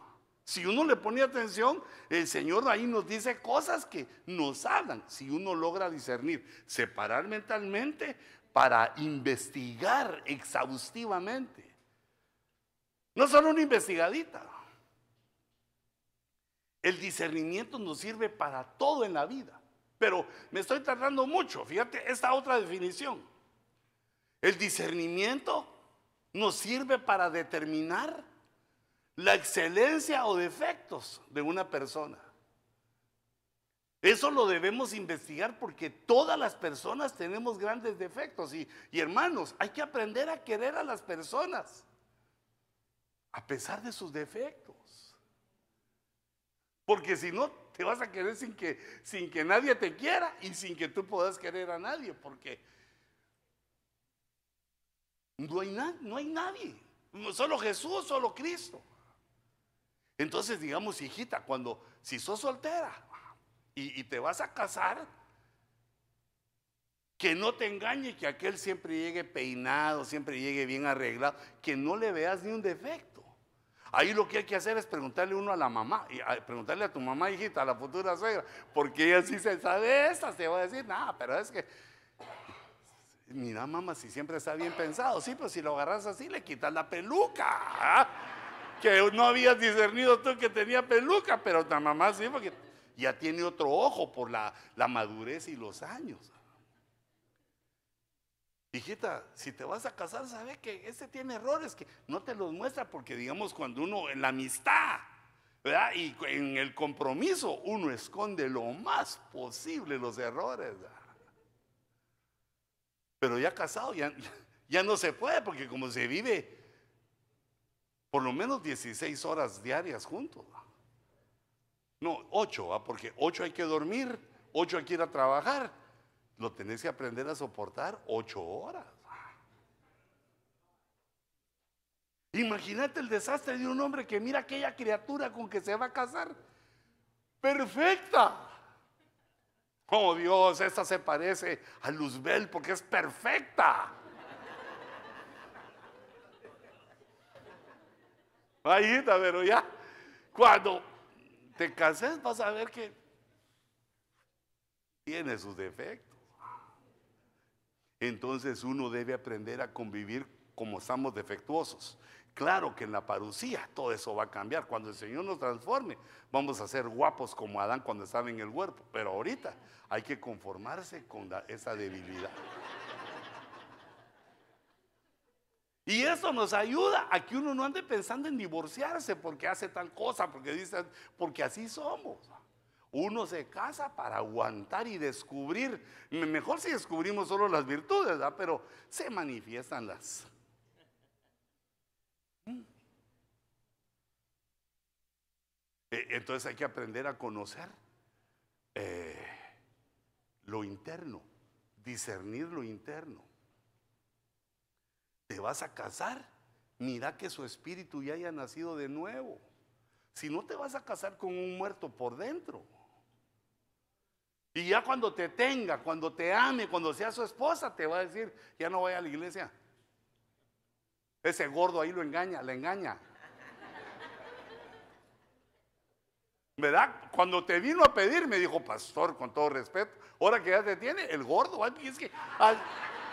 si uno le pone atención, el Señor ahí nos dice cosas que nos hablan. Si uno logra discernir, separar mentalmente para investigar exhaustivamente. No solo una investigadita. El discernimiento nos sirve para todo en la vida. Pero me estoy tardando mucho. Fíjate esta otra definición. El discernimiento nos sirve para determinar la excelencia o defectos de una persona. Eso lo debemos investigar porque todas las personas tenemos grandes defectos. Y, hermanos, hay que aprender a querer a las personas a pesar de sus defectos. Porque si no, te vas a querer sin que, sin que nadie te quiera y sin que tú puedas querer a nadie. Porque no hay nadie. Solo Jesús, solo Cristo. Entonces, digamos, hijita, cuando, si sos soltera y, te vas a casar, que no te engañe que aquel siempre llegue peinado, siempre llegue bien arreglado, que no le veas ni un defecto. Ahí lo que hay que hacer es preguntarle uno a la mamá, preguntarle a tu mamá, hijita, a la futura suegra, porque ella sí se sabe esta, te va a decir, nada, pero es que, mira mamá, si siempre está bien pensado, sí, pero si lo agarras así, le quitas la peluca. ¿ah? Que no habías discernido tú que tenía peluca, pero tu mamá sí, porque ya tiene otro ojo por la, la madurez y los años. Hijita, si te vas a casar, sabe que ese tiene errores que no te los muestra porque digamos cuando uno en la amistad, ¿verdad? Y en el compromiso uno esconde lo más posible los errores. Pero ya casado ya, ya no se puede porque como se vive por lo menos 16 horas diarias juntos. No, 8, porque 8 hay que dormir, 8 hay que ir a trabajar lo tenés que aprender a soportar ocho horas. Imagínate el desastre de un hombre que mira aquella criatura con que se va a casar. Perfecta. Oh Dios, esta se parece a Luzbel porque es perfecta. Ahí pero ya, cuando te cases vas a ver que tiene sus defectos entonces uno debe aprender a convivir como estamos defectuosos. Claro que en la parucía todo eso va a cambiar. Cuando el Señor nos transforme, vamos a ser guapos como Adán cuando estaba en el huerto. Pero ahorita hay que conformarse con esa debilidad. Y eso nos ayuda a que uno no ande pensando en divorciarse porque hace tal cosa, porque dicen, porque así somos. Uno se casa para aguantar y descubrir. Mejor si descubrimos solo las virtudes, ¿verdad? pero se manifiestan las. Mm. E, entonces hay que aprender a conocer eh, lo interno, discernir lo interno. Te vas a casar, mira que su espíritu ya haya nacido de nuevo. Si no te vas a casar con un muerto por dentro. Y ya cuando te tenga, cuando te ame, cuando sea su esposa, te va a decir, ya no vaya a la iglesia. Ese gordo ahí lo engaña, le engaña. ¿Verdad? Cuando te vino a pedir, me dijo, pastor, con todo respeto, ahora que ya te tiene, el gordo, es que,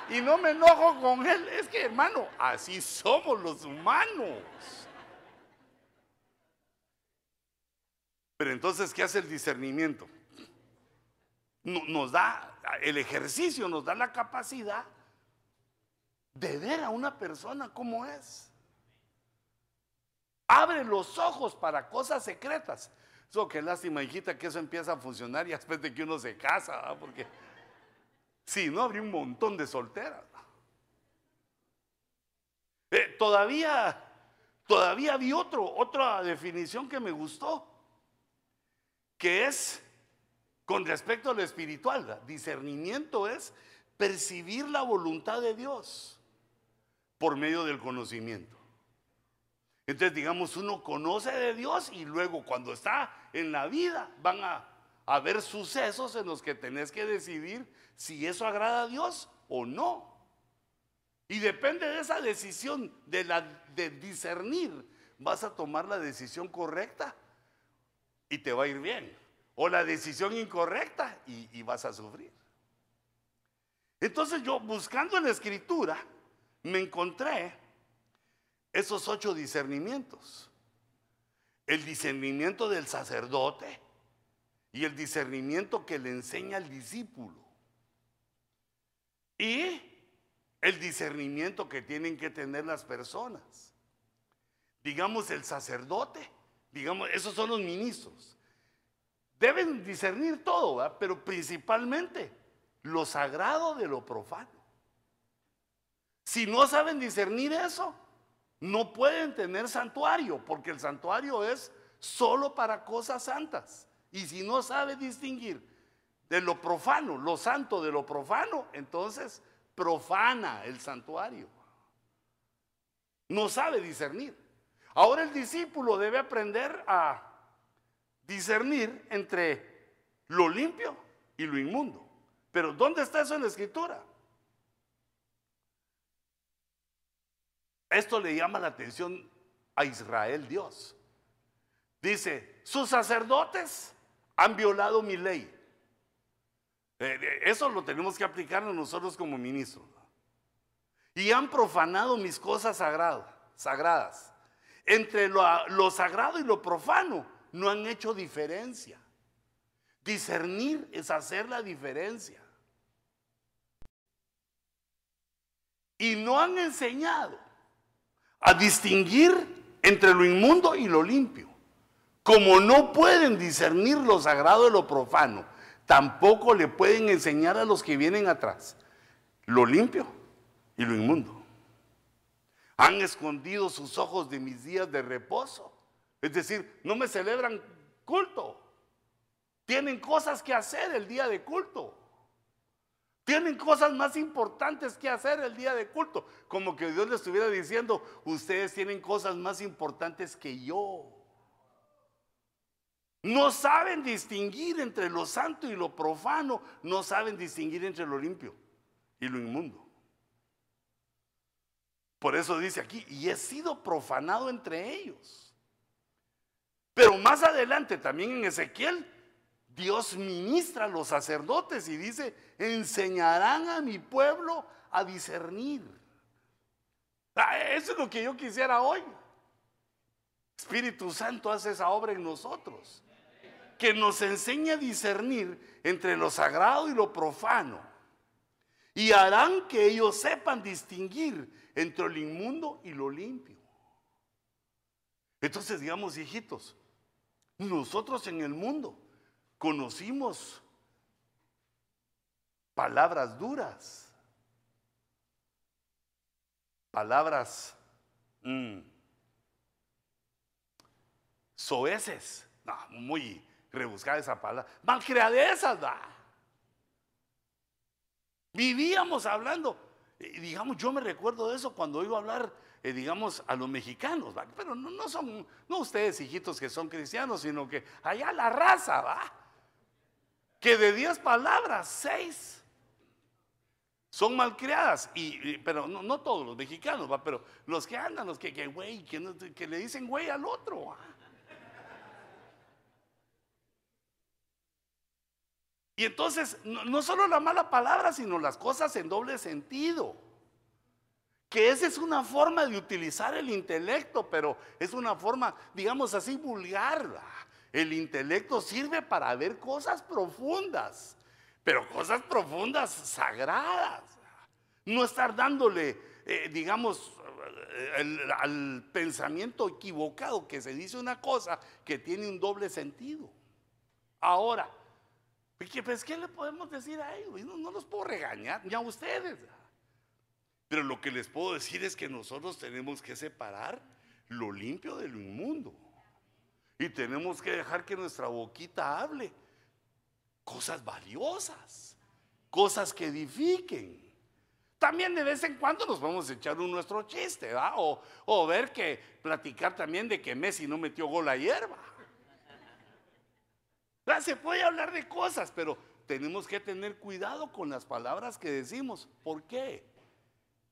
y no me enojo con él, es que hermano, así somos los humanos. Pero entonces, ¿qué hace el discernimiento? nos da, el ejercicio nos da la capacidad de ver a una persona como es. Abre los ojos para cosas secretas. Eso qué lástima, hijita, que eso empieza a funcionar y después de que uno se casa, porque si no, habría un montón de solteras. Eh, todavía, todavía vi otra definición que me gustó, que es con respecto a lo espiritual, discernimiento es percibir la voluntad de Dios por medio del conocimiento. Entonces, digamos, uno conoce de Dios y luego cuando está en la vida van a, haber sucesos en los que tenés que decidir si eso agrada a Dios o no. Y depende de esa decisión, de, la, de discernir, vas a tomar la decisión correcta y te va a ir bien. O la decisión incorrecta y, y vas a sufrir. Entonces yo buscando en la escritura me encontré esos ocho discernimientos. El discernimiento del sacerdote y el discernimiento que le enseña al discípulo. Y el discernimiento que tienen que tener las personas. Digamos el sacerdote, digamos, esos son los ministros. Deben discernir todo, pero principalmente lo sagrado de lo profano. Si no saben discernir eso, no pueden tener santuario, porque el santuario es solo para cosas santas. Y si no sabe distinguir de lo profano, lo santo de lo profano, entonces profana el santuario. No sabe discernir. Ahora el discípulo debe aprender a discernir entre lo limpio y lo inmundo. Pero ¿dónde está eso en la escritura? Esto le llama la atención a Israel Dios. Dice, sus sacerdotes han violado mi ley. Eh, eso lo tenemos que aplicar nosotros como ministros. Y han profanado mis cosas sagradas. Entre lo, lo sagrado y lo profano no han hecho diferencia. Discernir es hacer la diferencia. Y no han enseñado a distinguir entre lo inmundo y lo limpio. Como no pueden discernir lo sagrado de lo profano, tampoco le pueden enseñar a los que vienen atrás lo limpio y lo inmundo. Han escondido sus ojos de mis días de reposo. Es decir, no me celebran culto. Tienen cosas que hacer el día de culto. Tienen cosas más importantes que hacer el día de culto. Como que Dios les estuviera diciendo, ustedes tienen cosas más importantes que yo. No saben distinguir entre lo santo y lo profano. No saben distinguir entre lo limpio y lo inmundo. Por eso dice aquí, y he sido profanado entre ellos. Pero más adelante, también en Ezequiel, Dios ministra a los sacerdotes y dice, enseñarán a mi pueblo a discernir. Ah, eso es lo que yo quisiera hoy. Espíritu Santo hace esa obra en nosotros que nos enseñe a discernir entre lo sagrado y lo profano. Y harán que ellos sepan distinguir entre lo inmundo y lo limpio. Entonces, digamos, hijitos, nosotros en el mundo conocimos palabras duras, palabras mm, soeces, muy rebuscar esa palabra, malcriadezas, da. Vivíamos hablando, digamos, yo me recuerdo de eso cuando iba a hablar, eh, digamos, a los mexicanos, pero no, son, no ustedes hijitos que son cristianos, sino que allá la raza, va, que de diez palabras, seis son malcriadas, y, pero no, todos los mexicanos, ¿va? pero los que andan, los que, que güey, que, que, le dicen güey al otro. Y entonces, no, solo la mala palabra, sino las cosas en doble sentido. Que esa es una forma de utilizar el intelecto, pero es una forma, digamos así, vulgar. El intelecto sirve para ver cosas profundas, pero cosas profundas, sagradas. No estar dándole, eh, digamos, al pensamiento equivocado que se dice una cosa que tiene un doble sentido. Ahora, pues, ¿qué le podemos decir a ellos? No, los puedo regañar, ni a ustedes. Pero lo que les puedo decir es que nosotros tenemos que separar lo limpio de lo inmundo. Y tenemos que dejar que nuestra boquita hable cosas valiosas, cosas que edifiquen. También de vez en cuando nos vamos a echar un nuestro chiste, ¿va? O, ver que platicar también de que Messi no metió gol ayer, ¿va? Sea, se puede hablar de cosas, pero tenemos que tener cuidado con las palabras que decimos. ¿Por qué?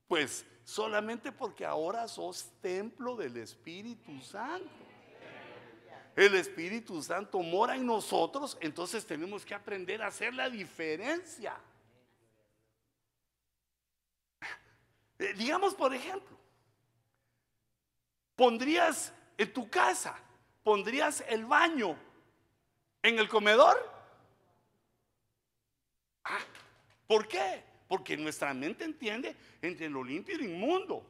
Pues solamente porque ahora sos templo del Espíritu Santo. El Espíritu Santo mora en nosotros, entonces tenemos que aprender a hacer la diferencia. Eh, digamos, por ejemplo, pondrías en tu casa, pondrías el baño en el comedor. Ah, ¿Por qué? Porque nuestra mente entiende entre lo limpio y lo inmundo.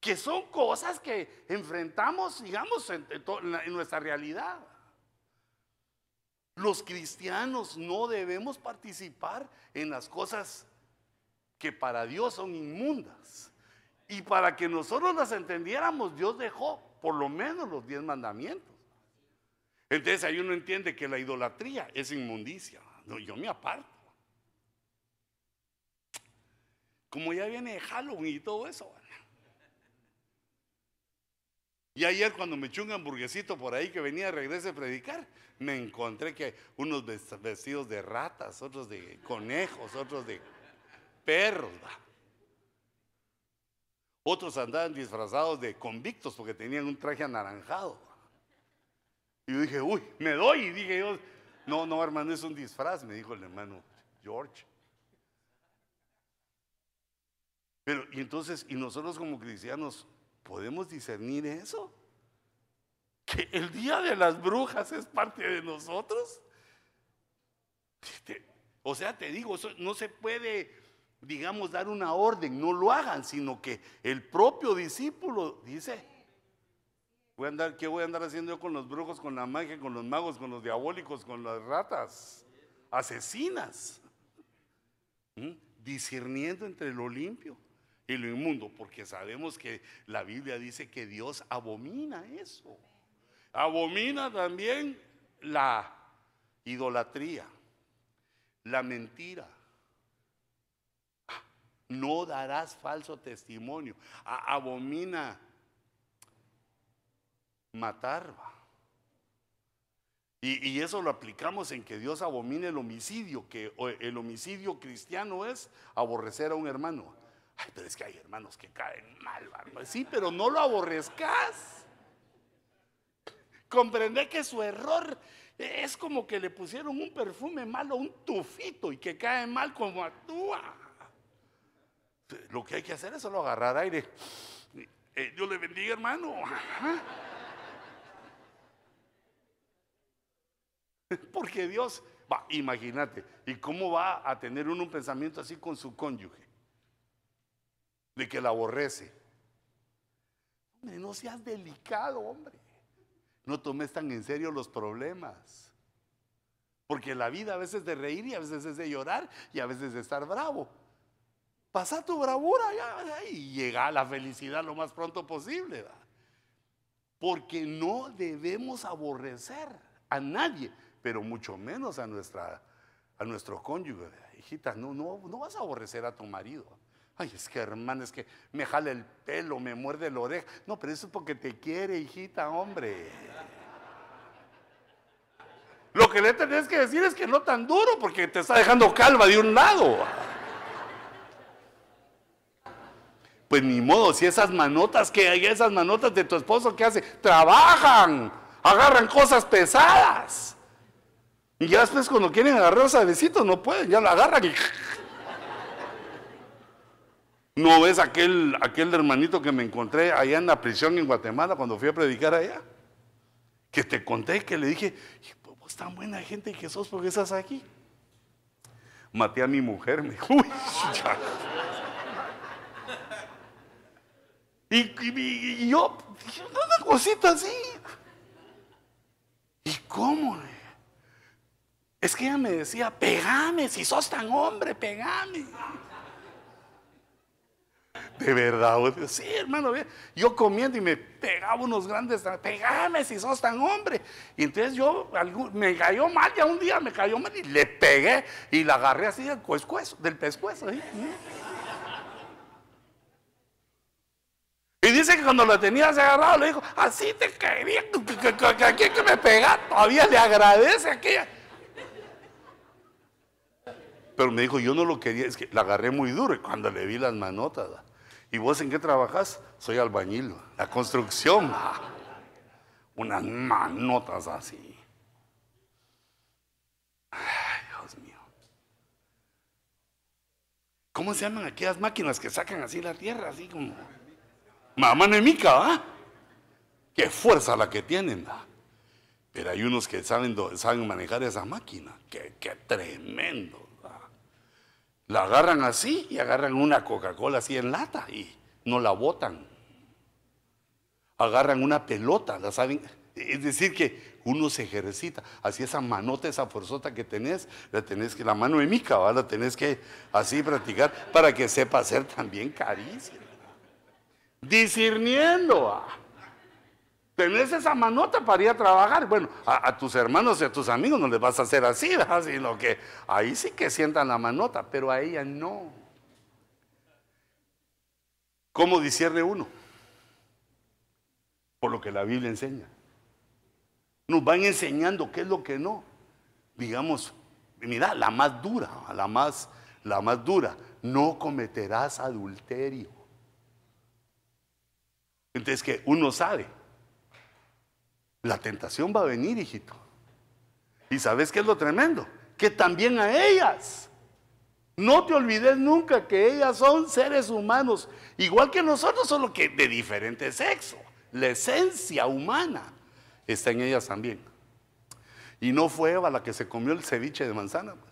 Que son cosas que enfrentamos, digamos, en, en nuestra realidad. Los cristianos no debemos participar en las cosas que para Dios son inmundas. Y para que nosotros las entendiéramos, Dios dejó por lo menos los diez mandamientos. Entonces ahí uno entiende que la idolatría es inmundicia. No, yo me aparto. Como ya viene Halloween y todo eso. Y ayer cuando me eché un hamburguesito por ahí que venía de regreso a predicar, me encontré que unos vestidos de ratas, otros de conejos, otros de perros. Otros andaban disfrazados de convictos porque tenían un traje anaranjado. Y yo dije, uy, me doy. Y dije yo, no, no, hermano, es un disfraz, me dijo el hermano George. Pero, y entonces, ¿y nosotros como cristianos podemos discernir eso? Que el día de las brujas es parte de nosotros. O sea, te digo, eso no se puede digamos, dar una orden, no lo hagan, sino que el propio discípulo dice, voy a andar, ¿qué voy a andar haciendo yo con los brujos, con la magia, con los magos, con los diabólicos, con las ratas, asesinas? ¿Mm? Discerniendo entre lo limpio y lo inmundo, porque sabemos que la Biblia dice que Dios abomina eso. Abomina también la idolatría, la mentira no darás falso testimonio. abomina matar. Y, y, eso lo aplicamos en que Dios abomina el homicidio, que el homicidio cristiano es aborrecer a un hermano. Ay, pero es que hay hermanos que caen mal, sí, pero no lo aborrezcas. Comprende que su error es como que le pusieron un perfume malo, un tufito y que cae mal como actúa. Lo que hay que hacer es solo agarrar aire. Eh, Dios le bendiga, hermano. Porque Dios, imagínate, ¿y cómo va a tener uno un pensamiento así con su cónyuge? De que la aborrece. Hombre, no seas delicado, hombre. No tomes tan en serio los problemas. Porque la vida a veces es de reír y a veces es de llorar y a veces es de estar bravo. Pasa tu bravura y llega a la felicidad lo más pronto posible. Porque no debemos aborrecer a nadie, pero mucho menos a, nuestra, a nuestro cónyuge. Hijita, no, no, no vas a aborrecer a tu marido. Ay, es que hermano, es que me jala el pelo, me muerde la oreja. No, pero eso es porque te quiere, hijita, hombre. Lo que le tenés que decir es que no tan duro, porque te está dejando calva de un lado. Pues ni modo, si esas manotas que hay, esas manotas de tu esposo que hace, trabajan, agarran cosas pesadas. Y ya después cuando quieren agarrar suavecito no pueden, ya lo agarran y... ¿No ves aquel, aquel hermanito que me encontré allá en la prisión en Guatemala cuando fui a predicar allá? Que te conté que le dije, pues tan buena gente que sos porque estás aquí. Maté a mi mujer, me dijo, uy, Y, yo, una cosita así. ¿Y cómo? Es que ella me decía, pegame, si sos tan hombre, pegame. De verdad, sí, hermano, yo comiendo y me pegaba unos grandes, pegame si sos tan hombre. Y entonces yo, me cayó mal, ya un día me cayó mal y le pegué y la agarré así del pescuezo, del pescuezo. Y dice que cuando lo tenías agarrado le dijo, así te caería, que, que me pega, todavía le agradece aquella. Pero me dijo, yo no lo quería, es que la agarré muy duro cuando le vi las manotas. ¿Y vos en qué trabajas? Soy albañil, la construcción. Unas manotas así. Ay, Dios mío. ¿Cómo se llaman aquellas máquinas que sacan así la tierra? Así como. Mamá mica, ¿ah? Qué fuerza la que tienen. Pero hay unos que saben, saben manejar esa máquina. Qué, qué tremendo. La agarran así y agarran una Coca-Cola así en lata y no la botan. Agarran una pelota, la saben. Es decir, que uno se ejercita. Así esa manota, esa forzota que tenés, la tenés que, la mano de mica, la tenés que así practicar para que sepa hacer también caricia. Discerniendo. Tenés esa manota para ir a trabajar. Bueno, a, tus hermanos y a tus amigos no les vas a hacer así, sino que ahí sí que sientan la manota, pero a ella no. ¿Cómo discierne uno? Por lo que la Biblia enseña. Nos van enseñando qué es lo que no. Digamos, mira, la más dura, la más, la más dura, no cometerás adulterio. Entonces que uno sabe la tentación va a venir, hijito. ¿Y sabes qué es lo tremendo? Que también a ellas. No te olvides nunca que ellas son seres humanos, igual que nosotros, solo que de diferente sexo. La esencia humana está en ellas también. Y no fue Eva la que se comió el ceviche de manzana. Pues.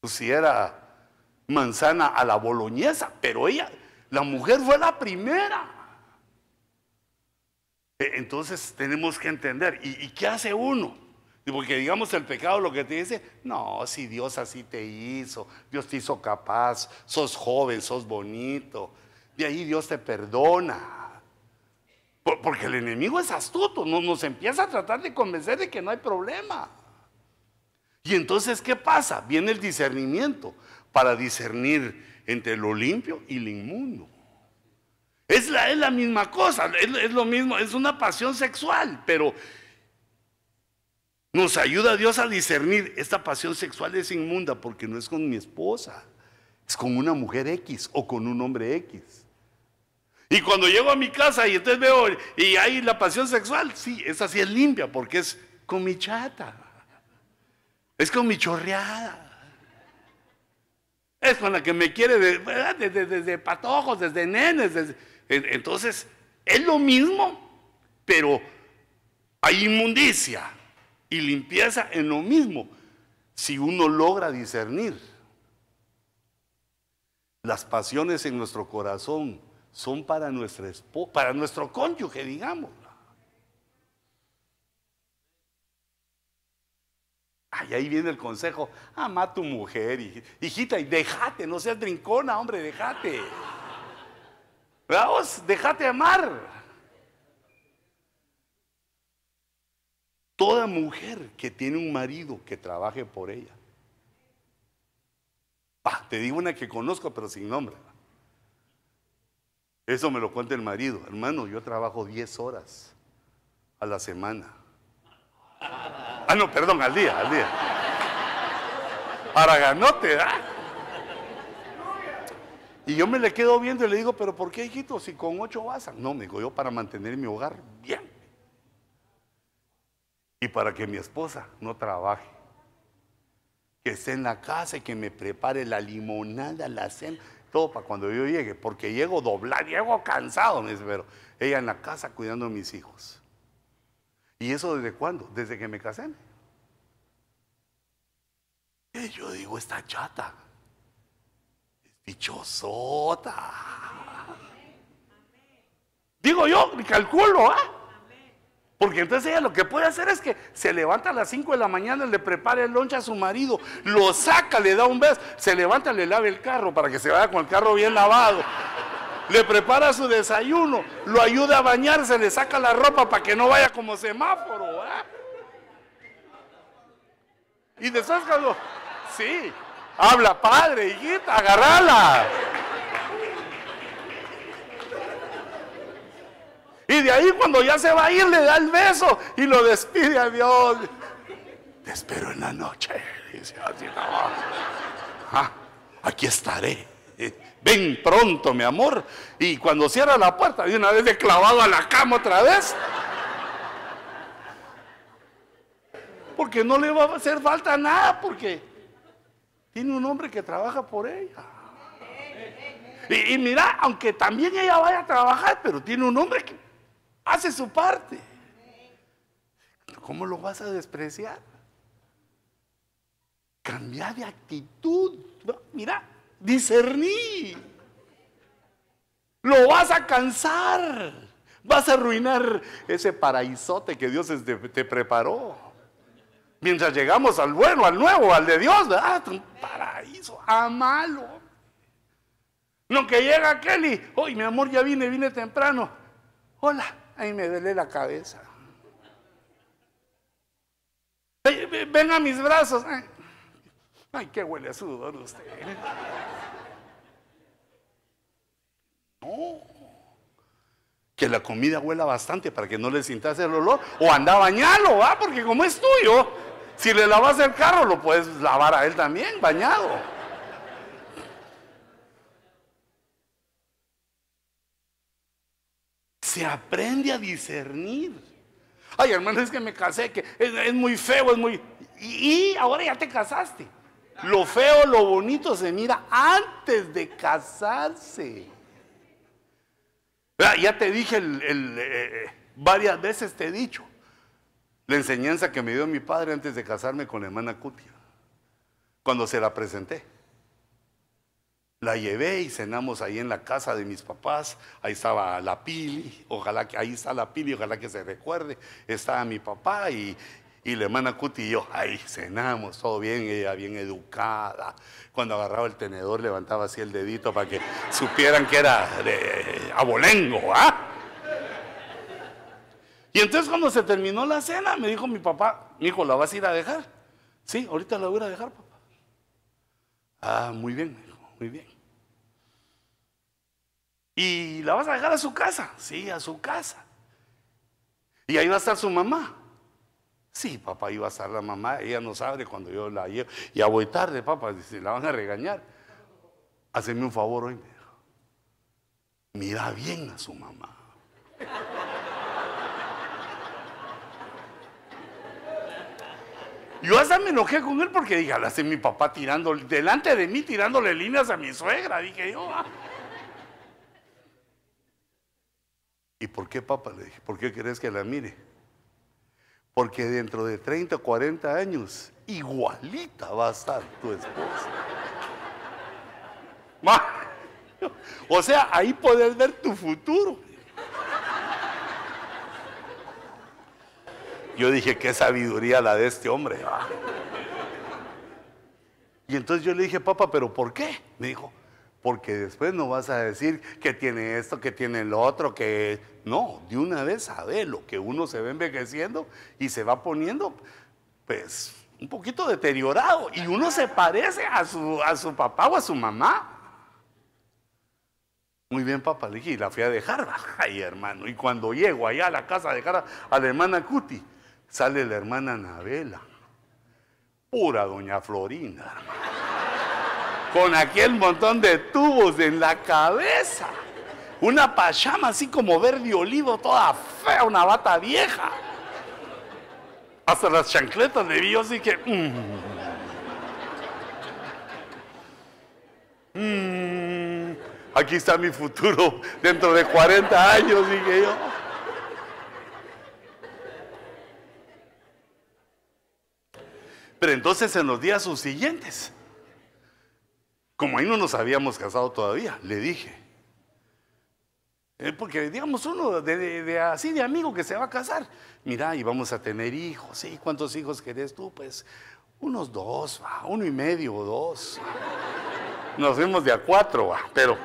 pues si era manzana a la boloñesa, pero ella, la mujer fue la primera. E, entonces tenemos que entender. ¿Y, qué hace uno? Porque digamos el pecado lo que te dice, no, si Dios así te hizo, Dios te hizo capaz, sos joven, sos bonito, de ahí Dios te perdona. Porque el enemigo es astuto, nos empieza a tratar de convencer de que no hay problema. Y entonces, ¿qué pasa? Viene el discernimiento para discernir entre lo limpio y lo inmundo. Es la, es la misma cosa, es, lo mismo, es una pasión sexual, pero nos ayuda Dios a discernir, esta pasión sexual es inmunda porque no es con mi esposa, es con una mujer X o con un hombre X. Y cuando llego a mi casa y entonces veo y hay la pasión sexual, sí, esa sí es limpia porque es con mi chata, es con mi chorreada. Con la que me quiere desde, desde, patojos, desde nenes. entonces, es lo mismo, pero hay inmundicia y limpieza en lo mismo. Si uno logra discernir, las pasiones en nuestro corazón son para, nuestra para nuestro cónyuge, digamos. Y ahí viene el consejo, ama a tu mujer, hijita, y déjate, no seas brincona, hombre, déjate. Vamos, déjate amar. Toda mujer que tiene un marido que trabaje por ella. Te digo una que conozco, pero sin nombre. Eso me lo cuenta el marido. Hermano, yo trabajo 10 horas a la semana. Ah, no, perdón, al día, al día. Araganote, ¿ah? Y yo me le quedo viendo y le digo, pero ¿por qué, hijito? Si con ocho vas. No, me digo yo para mantener mi hogar bien. Y para que mi esposa no trabaje. Que esté en la casa y que me prepare la limonada, la cena, todo para cuando yo llegue. Porque llego doblado, llego cansado, me dice, pero ella en la casa cuidando a mis hijos. ¿Y eso desde cuándo? Desde que me casé. Yo digo, esta chata dichosota. Digo yo, calculo, ¿ah? Porque entonces ella lo que puede hacer es que se levanta a las 5 de la mañana, le prepara el lonche a su marido, lo saca, le da un beso, se levanta, le lave el carro para que se vaya con el carro bien lavado le prepara su desayuno, lo ayuda a bañarse, le saca la ropa para que no vaya como semáforo. Y después cuando, sí, Habla, padre, hijita, agarrala. Y de ahí cuando ya se va a ir le da el beso y lo despide a Dios. Te espero en la noche. Dice así, ah, aquí estaré. Ven pronto, mi amor. Y cuando cierra la puerta, de una vez de clavado a la cama otra vez. Porque no le va a hacer falta nada, porque tiene un hombre que trabaja por ella. Y, y mira, aunque también ella vaya a trabajar, pero tiene un hombre que hace su parte. ¿Cómo lo vas a despreciar? Cambia de actitud. Mira, discerní. Lo vas a cansar. Vas a arruinar ese paraísote que Dios te, preparó. Mientras llegamos al bueno, al nuevo, al de Dios, ¿verdad? Un paraíso, amalo. No que llega Kelly, hoy mi amor ya vine, vine temprano. Hola, ahí me duele la cabeza. Ven a mis brazos. Qué huele a sudor usted. No. Que la comida huela bastante para que no le sintas el olor. O anda a bañarlo, ¿va? Porque como es tuyo, si le lavas el carro, lo puedes lavar a él también, bañado. Se aprende a discernir. Ay, hermano, es que me casé, que es, muy feo, es muy... y ahora ya te casaste. Lo feo, lo bonito se mira antes de casarse. Ya te dije, eh, eh, varias veces te he dicho, la enseñanza que me dio mi padre antes de casarme con la hermana Cutia, cuando se la presenté. La llevé y cenamos ahí en la casa de mis papás. Ahí estaba la Pili, ojalá que ahí está la Pili, ojalá que se recuerde. Estaba mi papá y, y la hermana Cuti y yo, ahí cenamos, todo bien, ella bien educada. Cuando agarraba el tenedor levantaba así el dedito para que supieran que era de abolengo, ¿ah? Y entonces cuando se terminó la cena, me dijo mi papá, mi hijo, ¿la vas a ir a dejar? Sí, ahorita la voy a dejar, papá. Ah, muy bien, me dijo, muy bien. ¿Y la vas a dejar a su casa? Sí, a su casa. Y ahí va a estar su mamá. Sí, papá, iba a estar la mamá, ella no sabe cuando yo la llevo. Ya voy tarde, papá, dice, la van a regañar. Haceme un favor hoy, me dijo. Mira bien a su mamá. Yo hasta me enojé con él porque dije, hace mi papá tirando, delante de mí tirándole líneas a mi suegra. Dije yo. Ah". ¿Y por qué, papá? Le dije, ¿por qué querés que la mire? Porque dentro de 30 o 40 años, igualita va a estar tu esposa. O sea, ahí puedes ver tu futuro. Yo dije, qué sabiduría la de este hombre. Y entonces yo le dije, papá, ¿pero por qué? Me dijo, porque después no vas a decir que tiene esto, que tiene lo otro, que no, de una vez sabe lo que uno se va envejeciendo y se va poniendo, pues, un poquito deteriorado y uno se parece a su, a su papá o a su mamá. Muy bien, papá, le dije, y la fui a dejar, ay hermano, y cuando llego allá a la casa a dejar a, la hermana Cuti, sale la hermana Anabela, pura doña Florinda, hermano con aquel montón de tubos en la cabeza. Una pachama así como verde olivo, toda fea, una bata vieja. Hasta las chancletas le vi yo así que... Mm, mm, aquí está mi futuro dentro de 40 años, dije yo. Pero entonces en los días subsiguientes, como ahí no nos habíamos casado todavía, le dije. Eh, porque digamos uno de, así de amigo que se va a casar, mira, y vamos a tener hijos, ¿sí? ¿Cuántos hijos querés tú? Pues unos dos, uno y medio o dos. Nos vemos de a cuatro, pero...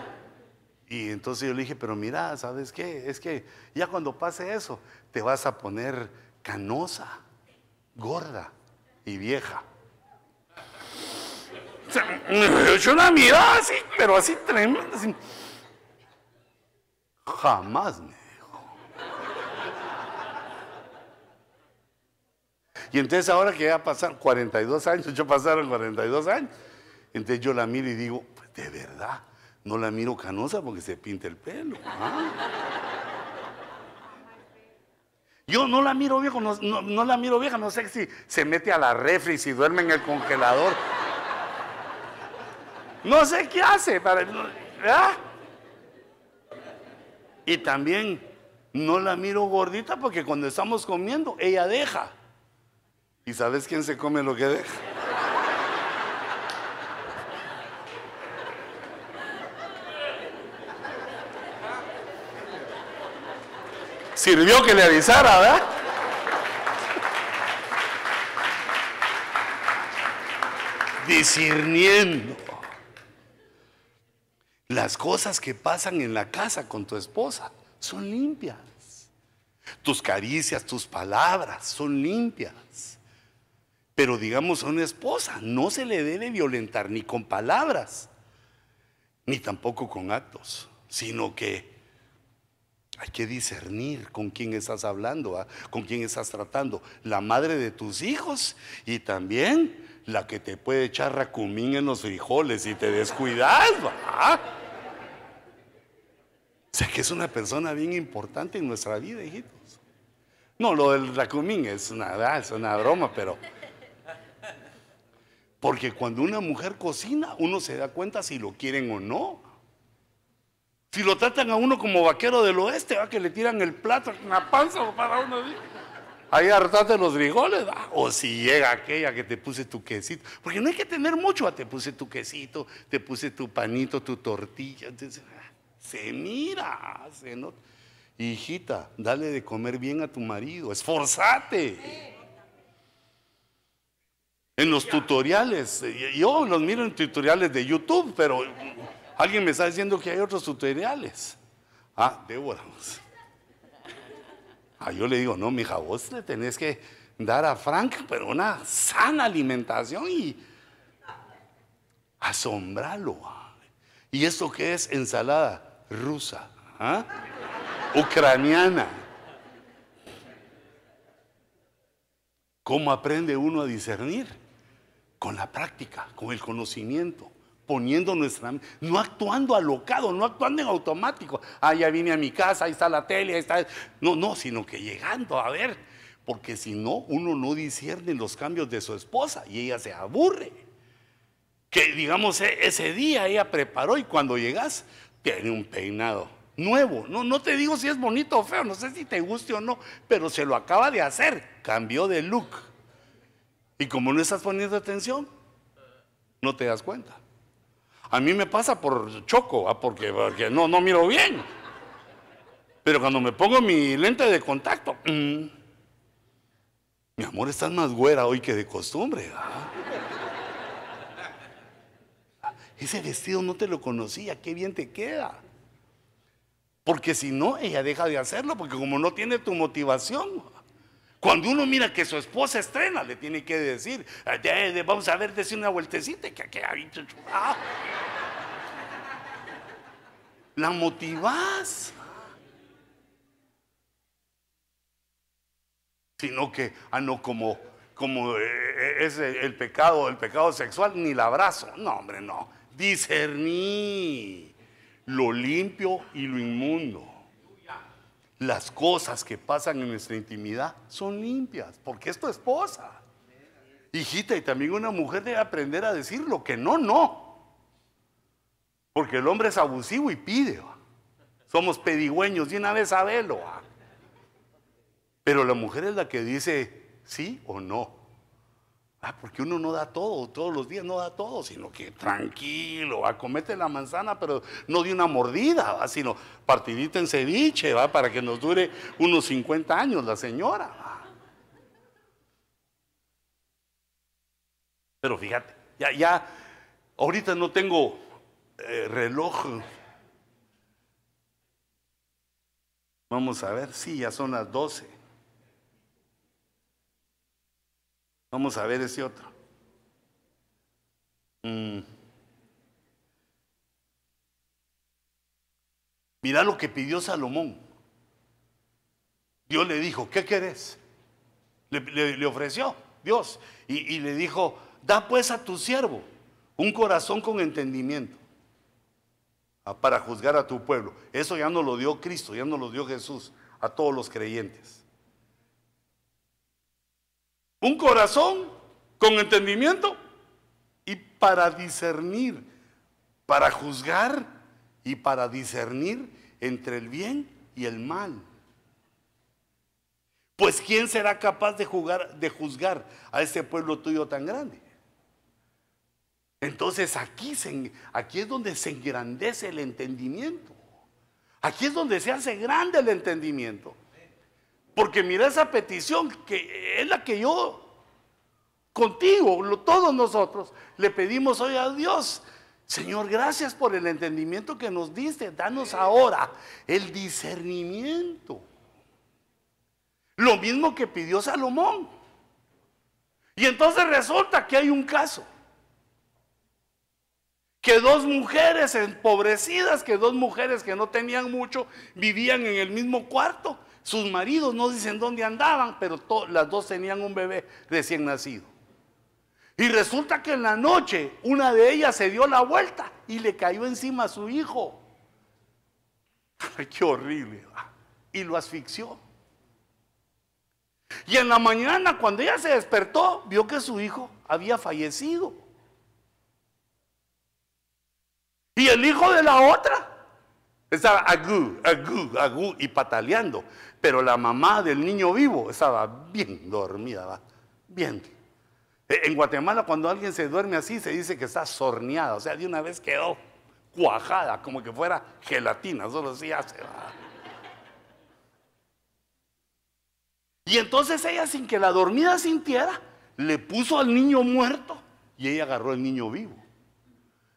Y entonces yo le dije, pero mira, ¿sabes qué? Es que ya cuando pase eso, te vas a poner canosa, gorda y vieja. Yo la miraba así, pero así tremendo. Jamás me dijo. Y entonces ahora que ya pasaron 42 años, yo pasaron 42 años, entonces yo la miro y digo, pues de verdad, no la miro canosa porque se pinta el pelo. ¿ah? Yo no la miro vieja, no, no, la miro vieja, no sé si se mete a la refri, si duerme en el congelador. No sé qué hace. Para, Y también no la miro gordita porque cuando estamos comiendo, ella deja. ¿Y sabes quién se come lo que deja? Sirvió que le avisara, ¿verdad? Discerniendo las cosas que pasan en la casa con tu esposa son limpias. Tus caricias, tus palabras son limpias. Pero digamos a una esposa, no se le debe violentar ni con palabras, ni tampoco con actos, sino que hay que discernir con quién estás hablando, ¿ah? con quién estás tratando. La madre de tus hijos y también la que te puede echar racumín en los frijoles y te descuidas. Sé que es una persona bien importante en nuestra vida, hijitos. No, lo del racumín es una, es una broma, pero... Porque cuando una mujer cocina, uno se da cuenta si lo quieren o no. Si lo tratan a uno como vaquero del oeste, va que le tiran el plato en la panza para uno Ahí hartate los frijoles, o si llega aquella que te puse tu quesito, porque no hay que tener mucho, te puse tu quesito, te puse tu panito, tu tortilla, se mira, se nota. Hijita, dale de comer bien a tu marido, esforzate. En los tutoriales, yo los miro en tutoriales de YouTube, pero Alguien me está diciendo que hay otros tutoriales. Ah, Débora. Ah, yo le digo, no, mija, vos le tenés que dar a Frank, pero una sana alimentación y asombrarlo. ¿Y esto qué es? Ensalada rusa, ¿ah? ucraniana. ¿Cómo aprende uno a discernir? Con la práctica, con el conocimiento poniendo nuestra, no actuando alocado, no actuando en automático. Ah, ya vine a mi casa, ahí está la tele, ahí está. No, no, sino que llegando a ver, porque si no, uno no discierne los cambios de su esposa y ella se aburre. Que digamos, e, ese día ella preparó y cuando llegas, tiene un peinado nuevo. No, no te digo si es bonito o feo, no sé si te guste o no, pero se lo acaba de hacer, cambió de look. Y como no estás poniendo atención, no te das cuenta. A mí me pasa por choco, ¿ah? porque, porque no, no miro bien. Pero cuando me pongo mi lente de contacto, mm, mi amor, estás más güera hoy que de costumbre. ¿ah? Ese vestido no te lo conocía, qué bien te queda. Porque si no, ella deja de hacerlo, porque como no tiene tu motivación. Cuando uno mira que su esposa estrena, le tiene que decir, vamos a ver, decir una vueltecita, que aquí ah, la motivas. Sino que, ah, no, como, como eh, eh, es el pecado, el pecado sexual, ni el abrazo. No, hombre, no. Discerní lo limpio y lo inmundo. Las cosas que pasan en nuestra intimidad son limpias, porque es tu esposa. Hijita, y también una mujer debe aprender a decir lo que no, no. Porque el hombre es abusivo y pide. Somos pedigüeños y una vez sabelo. Pero la mujer es la que dice sí o no. Ah, porque uno no da todo, todos los días no da todo, sino que tranquilo, va, comete la manzana, pero no de una mordida, sino partidita en ceviche, ¿va? para que nos dure unos 50 años la señora. Pero fíjate, ya, ya, ahorita no tengo eh, reloj. Vamos a ver, sí, ya son las 12. Vamos a ver ese otro. Mm. Mira lo que pidió Salomón. Dios le dijo, ¿qué querés? Le, ofreció Dios y, y le dijo, da pues a tu siervo un corazón con entendimiento para juzgar a tu pueblo. Eso ya no lo dio Cristo, ya no lo dio Jesús a todos los creyentes. Un corazón con entendimiento y para discernir, para juzgar y para discernir entre el bien y el mal. Pues ¿quién será capaz de, jugar, de juzgar a este pueblo tuyo tan grande? Entonces aquí, aquí es donde se engrandece el entendimiento. Aquí es donde se hace grande el entendimiento. Porque mira esa petición que es la que yo contigo, todos nosotros, le pedimos hoy a Dios. Señor, gracias por el entendimiento que nos diste. Danos ahora el discernimiento. Lo mismo que pidió Salomón. Y entonces resulta que hay un caso. Que dos mujeres empobrecidas, que dos mujeres que no tenían mucho, vivían en el mismo cuarto. Sus maridos no dicen dónde andaban, pero las dos tenían un bebé recién nacido. Y resulta que en la noche una de ellas se dio la vuelta y le cayó encima a su hijo. Qué horrible. Y lo asfixió. Y en la mañana, cuando ella se despertó, vio que su hijo había fallecido. Y el hijo de la otra estaba agú, agú, agú y pataleando. Pero la mamá del niño vivo estaba bien dormida, bien eh, en Guatemala cuando alguien se duerme así se dice que está sorneada, o sea, de una vez quedó cuajada, como que fuera gelatina, solo así hace. Y entonces ella sin que la dormida sintiera, le puso al niño muerto y ella agarró el niño vivo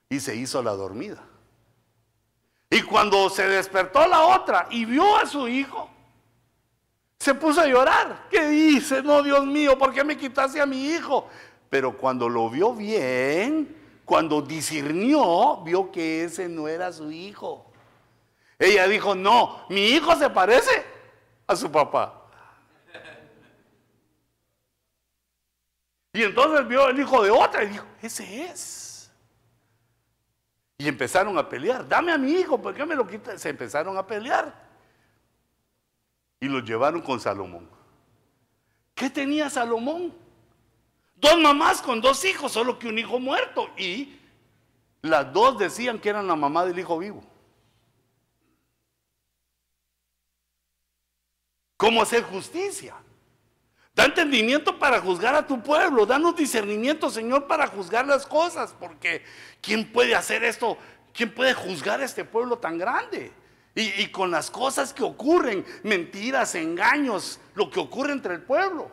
y se hizo la dormida. Y cuando se despertó la otra y vio a su hijo, se puso a llorar. ¿Qué dice? No, Dios mío, ¿por qué me quitaste a mi hijo? Pero cuando lo vio bien, cuando discernió, vio que ese no era su hijo. Ella dijo, no, mi hijo se parece a su papá. Y entonces vio el hijo de otra y dijo, ese es. Y empezaron a pelear, dame a mi hijo, ¿por qué me lo quitas? Se empezaron a pelear y lo llevaron con Salomón. ¿Qué tenía Salomón? Dos mamás con dos hijos, solo que un hijo muerto. Y las dos decían que eran la mamá del hijo vivo. ¿Cómo hacer justicia? Da entendimiento para juzgar a tu pueblo. Danos discernimiento, Señor, para juzgar las cosas. Porque ¿quién puede hacer esto? ¿Quién puede juzgar a este pueblo tan grande? Y, con las cosas que ocurren, mentiras, engaños, lo que ocurre entre el pueblo.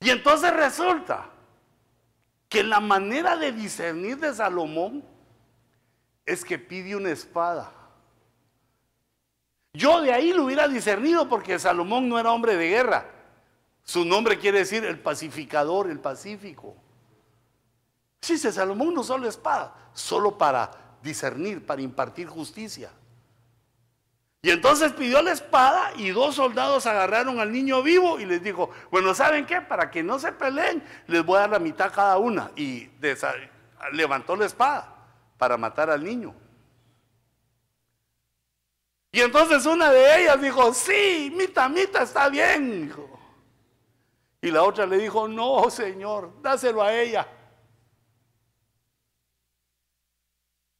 Y entonces resulta que la manera de discernir de Salomón es que pide una espada. Yo de ahí lo hubiera discernido porque Salomón no era hombre de guerra. Su nombre quiere decir el pacificador, el pacífico. Sí, Salomón no solo espada, solo para discernir, para impartir justicia. Y entonces pidió la espada y dos soldados agarraron al niño vivo y les dijo, bueno, ¿saben qué? Para que no se peleen, les voy a dar la mitad cada una. Y levantó la espada para matar al niño. Y entonces una de ellas dijo, sí, mita, mita, está bien, Y la otra le dijo, no, señor, dáselo a ella.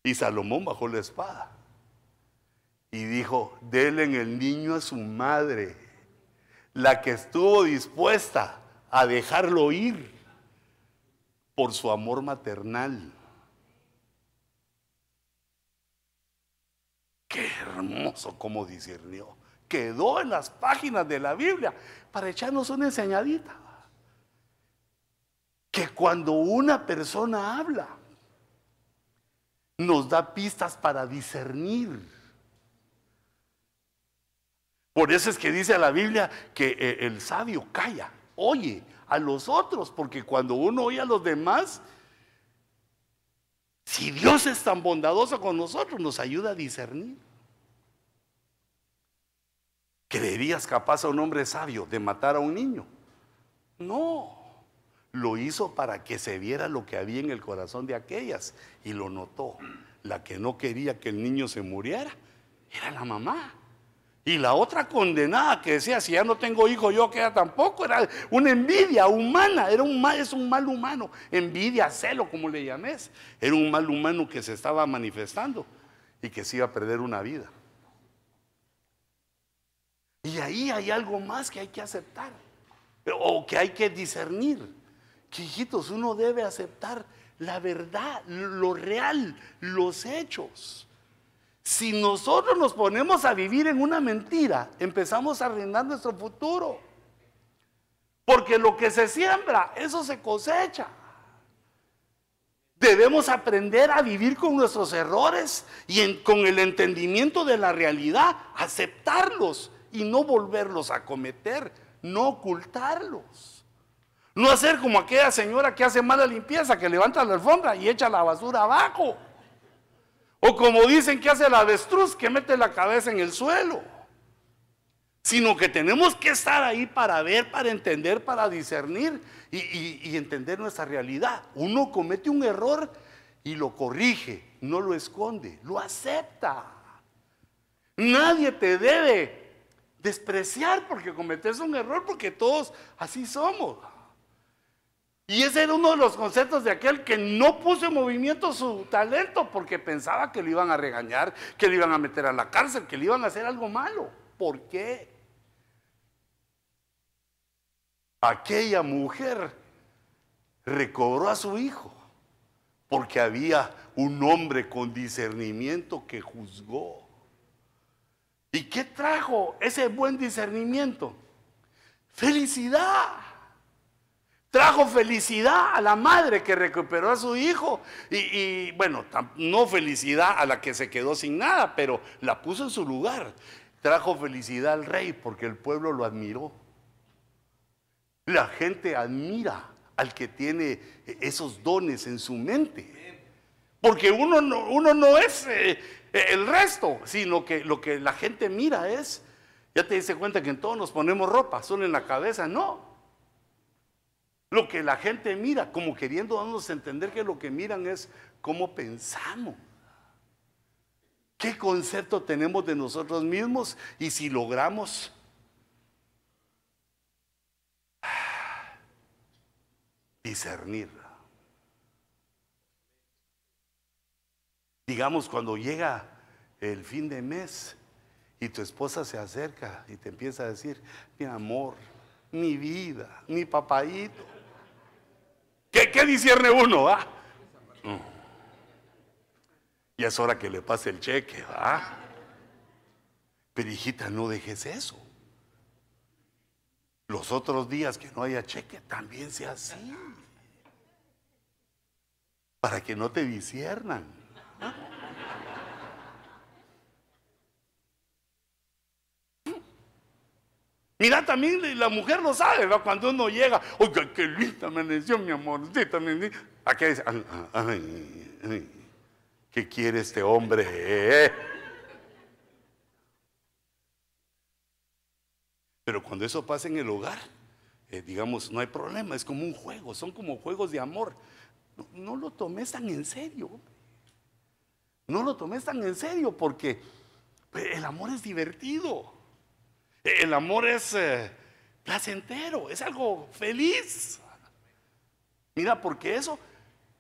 Y Salomón bajó la espada y dijo, denle el niño a su madre, la que estuvo dispuesta a dejarlo ir por su amor maternal. Qué hermoso como discernió. Quedó en las páginas de la Biblia para echarnos una enseñadita. Que cuando una persona habla, nos da pistas para discernir. Por eso es que dice la Biblia que eh, el sabio calla, oye a los otros, porque cuando uno oye a los demás, si Dios es tan bondadoso con nosotros, nos ayuda a discernir. ¿Creerías capaz a un hombre sabio de matar a un niño? No, lo hizo para que se viera lo que había en el corazón de aquellas y lo notó. La que no quería que el niño se muriera era la mamá. Y la otra condenada que decía, si ya no tengo hijo yo, queda tampoco, era una envidia humana, era un mal, es un mal humano, envidia, celo, como le llames, era un mal humano que se estaba manifestando y que se iba a perder una vida. Y ahí hay algo más que hay que aceptar, o que hay que discernir. Que hijitos, uno debe aceptar la verdad, lo real, los hechos. Si nosotros nos ponemos a vivir en una mentira, empezamos a arruinar nuestro futuro. Porque lo que se siembra, eso se cosecha. Debemos aprender a vivir con nuestros errores y con el entendimiento de la realidad, aceptarlos y no volverlos a cometer, no ocultarlos. No hacer como aquella señora que hace mala limpieza, que levanta la alfombra y echa la basura abajo. O como dicen que hace el avestruz, que mete la cabeza en el suelo. Sino que tenemos que estar ahí para ver, para entender, para discernir y, entender nuestra realidad. Uno comete un error y lo corrige, no lo esconde, lo acepta. Nadie te debe despreciar porque cometes un error, porque todos así somos. Y ese era uno de los conceptos de aquel que no puso en movimiento su talento porque pensaba que lo iban a regañar, que lo iban a meter a la cárcel, que le iban a hacer algo malo. ¿Por qué? Aquella mujer recobró a su hijo porque había un hombre con discernimiento que juzgó. ¿Y qué trajo ese buen discernimiento? Felicidad trajo felicidad a la madre que recuperó a su hijo y, bueno, no felicidad a la que se quedó sin nada, pero la puso en su lugar. Trajo felicidad al rey porque el pueblo lo admiró. La gente admira al que tiene esos dones en su mente. Porque uno no, uno no es eh, el resto, sino que lo que la gente mira es, ya te dice cuenta que en todos nos ponemos ropa, solo en la cabeza, no. Lo que la gente mira, como queriendo darnos a entender que lo que miran es cómo pensamos. ¿Qué concepto tenemos de nosotros mismos? Y si logramos discernir. Digamos, cuando llega el fin de mes y tu esposa se acerca y te empieza a decir, mi amor, mi vida, mi papayito, ¿Qué, qué discierne uno? Ah? Y es hora que le pase el cheque, ¿va? Pero hijita, no dejes eso. Los otros días que no haya cheque, también sea así. Para que no te disiernan. Mira, también la mujer lo sabe, ¿verdad? Cuando uno llega, oiga, qué linda amaneció mi amorcita. Aquí dice, ¿qué quiere este hombre? Pero cuando eso pasa en el hogar, eh, digamos, no hay problema, es como un juego, son como juegos de amor. No, no, lo tomes tan en serio. No lo tomes tan en serio porque pues, el amor es divertido. El amor es eh, placentero, es algo feliz. Mira, porque eso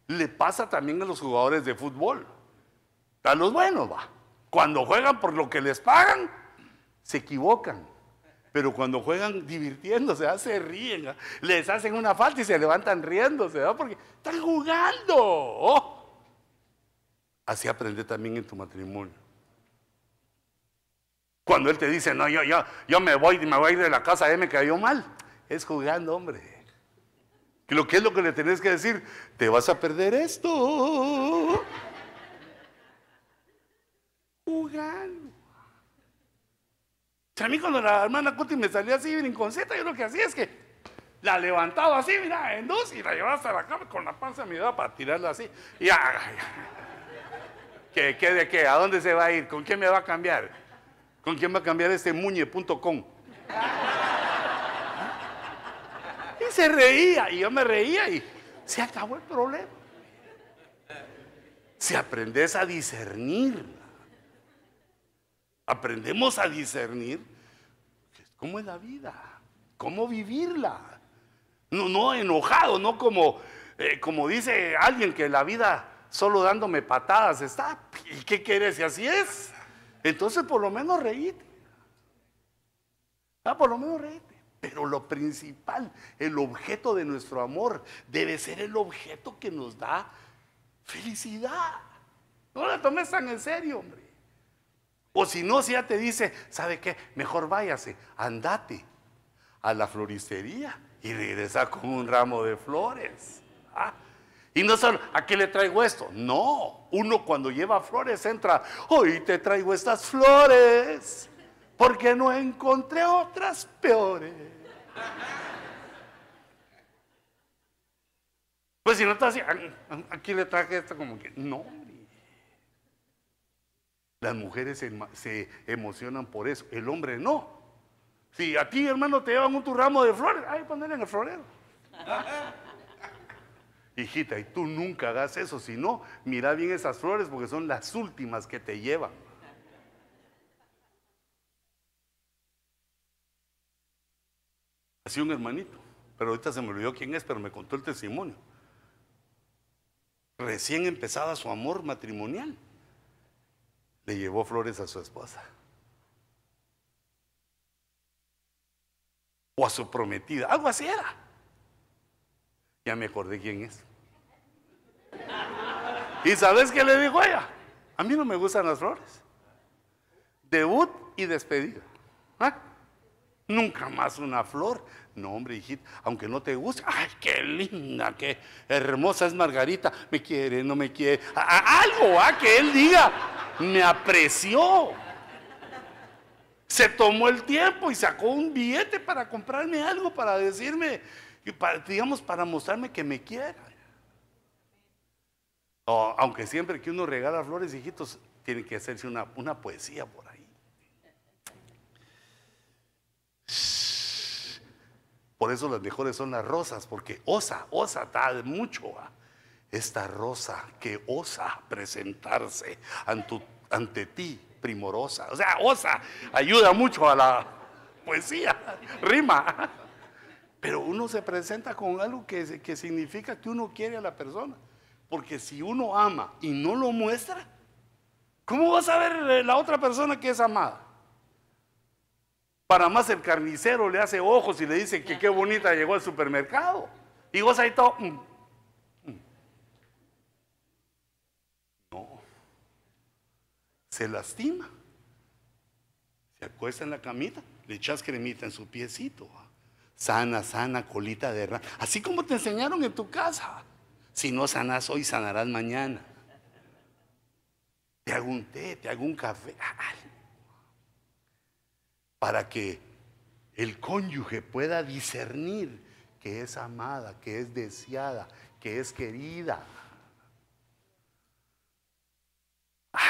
le pasa también a los jugadores de fútbol. A los buenos, va. Cuando juegan por lo que les pagan, se equivocan. Pero cuando juegan divirtiéndose, ah, se ríen, les hacen una falta y se levantan riéndose, ¿verdad? porque están jugando. Oh. Así aprende también en tu matrimonio. Cuando él te dice, no, yo, yo, yo me voy, me voy a ir de la casa, él me cayó mal. Es jugando, hombre. Lo que es lo que le tenés que decir, te vas a perder esto. Jugando. a mí cuando la hermana Cuti me salía así brinconseta, yo lo que hacía es que La levantaba así, mira, en dos y la llevaba hasta la cama con la panza me para tirarla así. Y ya, ¿Qué, ¿Qué de qué? ¿A dónde se va a ir? ¿Con quién me va a cambiar? ¿Con quién va a cambiar este muñe.com? Y se reía, y yo me reía y se acabó el problema. Si aprendes a discernir, aprendemos a discernir cómo es la vida, cómo vivirla. No, no enojado, no como, eh, como dice alguien que la vida solo dándome patadas está. ¿Y qué quieres si así es? Entonces por lo menos reíte. Ah, por lo menos reíte. Pero lo principal, el objeto de nuestro amor, debe ser el objeto que nos da felicidad. No la tomes tan en serio, hombre. O si no, si ya te dice, ¿sabe qué? Mejor váyase, andate a la floristería y regresa con un ramo de flores. ¿Ah? Y no solo, ¿a qué le traigo esto? No, uno cuando lleva flores entra, hoy te traigo estas flores, porque no encontré otras peores. Pues si no está así, aquí le traje esto como que, no. Las mujeres se, emocionan por eso, el hombre no. Si a ti, hermano, te llevan un tu ramo de flores, ay, ponerle en el florero. Hijita, y tú nunca hagas eso, si no, mira bien esas flores porque son las últimas que te llevan. Así un hermanito, pero ahorita se me olvidó quién es, pero me contó el testimonio. Recién empezaba su amor matrimonial, le llevó flores a su esposa. O a su prometida, algo así era. Ya me acordé quién es. ¿Y sabes qué le dijo ella? A mí no me gustan las flores. Debut y despedida. ¿Ah? Nunca más una flor. No, hombre, hijita, aunque no te guste, ay, qué linda, qué hermosa es Margarita, me quiere, no me quiere, algo, ¿ah? que él diga, me apreció. Se tomó el tiempo y sacó un billete para comprarme algo, para decirme, digamos, para mostrarme que me quiera. aunque siempre que uno regala flores, hijitos, tiene que hacerse una, una poesía por ahí. Por eso las mejores son las rosas, porque osa, osa tal mucho. Esta rosa que osa presentarse ante, ante ti, primorosa. O sea, osa ayuda mucho a la poesía, rima. Pero uno se presenta con algo que, que significa que uno quiere a la persona. Porque si uno ama y no lo muestra, ¿cómo va a saber la otra persona que es amada? Para más el carnicero le hace ojos y le dice que qué bonita llegó al supermercado. Y vos ahí todo. Mm, mm". No. Se lastima. Se acuesta en la camita, le echas cremita en su piecito sana, sana, colita de rana. Así como te enseñaron en tu casa. Si no sanas hoy, sanarás mañana. Te hago un té, te hago un café. Para que el cónyuge pueda discernir que es amada, que es deseada, que es querida.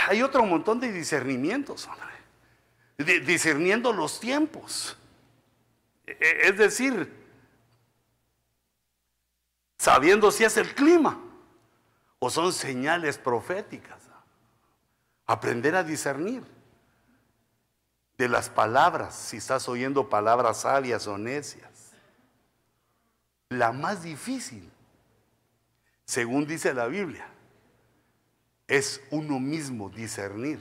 Hay otro montón de discernimientos, hombre. discerniendo los tiempos. E, es decir, sabiendo si es el clima o son señales proféticas. Aprender a discernir de las palabras, si estás oyendo palabras sabias o necias. La más difícil, según dice la Biblia, es uno mismo discernir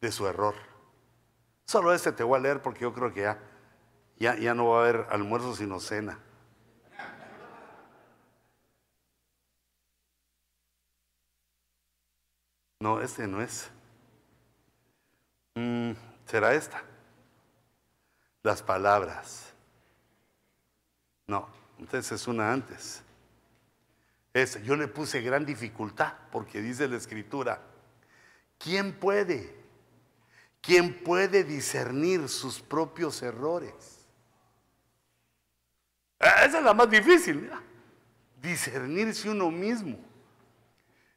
de su error. Solo este te voy a leer porque yo creo que ya ya, no va a haber almuerzo sino cena. No, este no es. Mm, ¿Será esta? Las palabras. No, entonces es una antes. Es, yo le puse gran dificultad porque dice la escritura, ¿quién puede? ¿Quién puede discernir sus propios errores? Esa es la más difícil, mira. Discernirse uno mismo.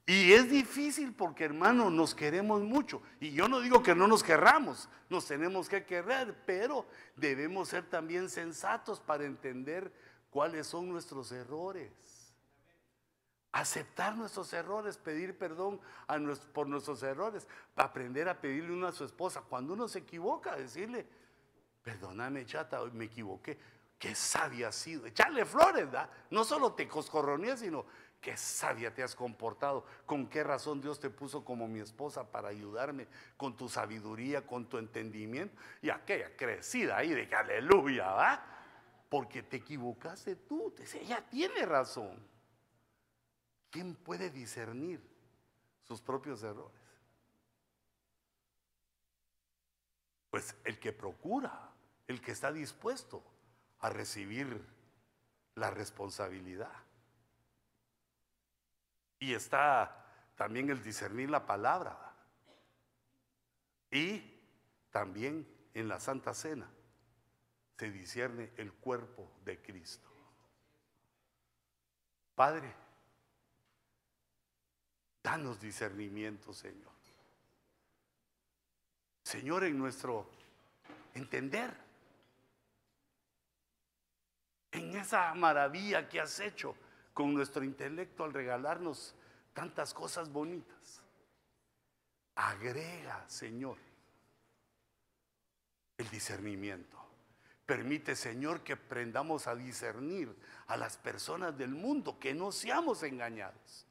Y es difícil porque, hermano, nos queremos mucho. Y yo no digo que no nos querramos, nos tenemos que querer, pero debemos ser también sensatos para entender cuáles son nuestros errores. Aceptar nuestros errores, pedir perdón por nuestros errores, aprender a pedirle uno a su esposa. Cuando uno se equivoca, decirle, perdóname chata, me equivoqué. Qué sabia has sido. Echarle flores, ¿da? No solo te coscorronías, sino qué sabia te has comportado, con qué razón Dios te puso como mi esposa para ayudarme con tu sabiduría, con tu entendimiento y aquella crecida ahí de aleluya, ¿va? Porque te equivocaste tú, ella tiene razón. ¿Quién puede discernir sus propios errores? Pues el que procura, el que está dispuesto a recibir la responsabilidad. Y está también el discernir la palabra. Y también en la Santa Cena se discierne el cuerpo de Cristo. Padre, danos discernimiento, Señor. Señor, en nuestro entender, en esa maravilla que has hecho con nuestro intelecto al regalarnos tantas cosas bonitas. Agrega, Señor, el discernimiento. Permite, Señor, que aprendamos a discernir a las personas del mundo, que no seamos engañados.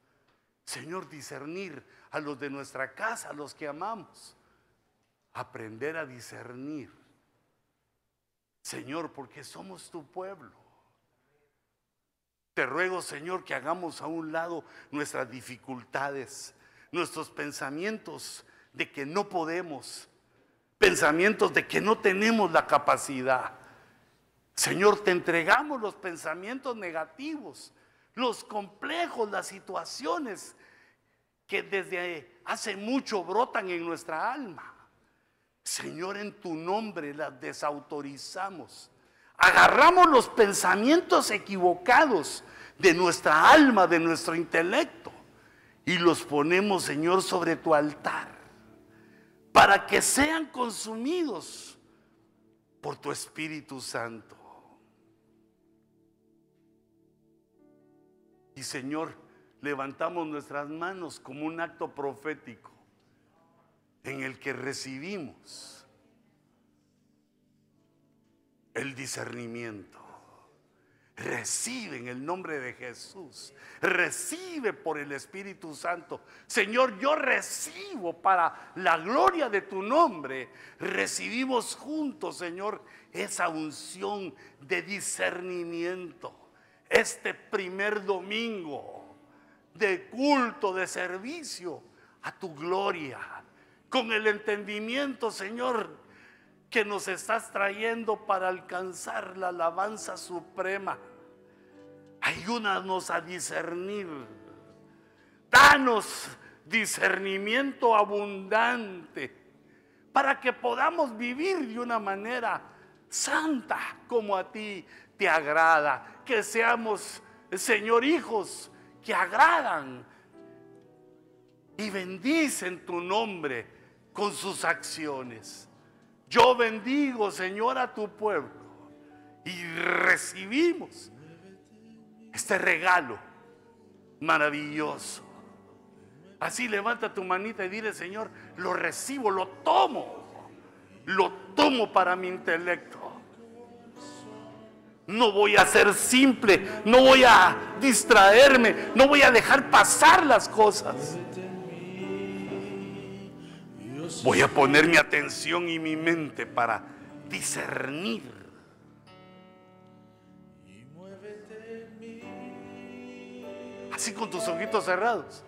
Señor, discernir a los de nuestra casa, a los que amamos. Aprender a discernir. Señor, porque somos tu pueblo. Te ruego, Señor, que hagamos a un lado nuestras dificultades, nuestros pensamientos de que no podemos, pensamientos de que no tenemos la capacidad. Señor, te entregamos los pensamientos negativos, los complejos, las situaciones que desde hace mucho brotan en nuestra alma. Señor, en tu nombre las desautorizamos agarramos los pensamientos equivocados de nuestra alma, de nuestro intelecto, y los ponemos, Señor, sobre tu altar, para que sean consumidos por tu Espíritu Santo. Y Señor, levantamos nuestras manos como un acto profético en el que recibimos el discernimiento. Recibe en el nombre de Jesús. Recibe por el Espíritu Santo. Señor, yo recibo para la gloria de tu nombre. Recibimos juntos, Señor, esa unción de discernimiento. Este primer domingo de culto, de servicio a tu gloria. Con el entendimiento, Señor, que nos estás trayendo para alcanzar la alabanza suprema. Ayúdanos a discernir. Danos discernimiento abundante para que podamos vivir de una manera santa como a ti te agrada. Que seamos, Señor, hijos que agradan y bendicen tu nombre con sus acciones. Yo bendigo, Señor, a tu pueblo. Y recibimos este regalo maravilloso. Así levanta tu manita y dile, Señor, lo recibo, lo tomo. Lo tomo para mi intelecto. No voy a ser simple, no voy a distraerme, no voy a dejar pasar las cosas. Voy a poner mi atención y mi mente para discernir. Así con tus ojitos cerrados.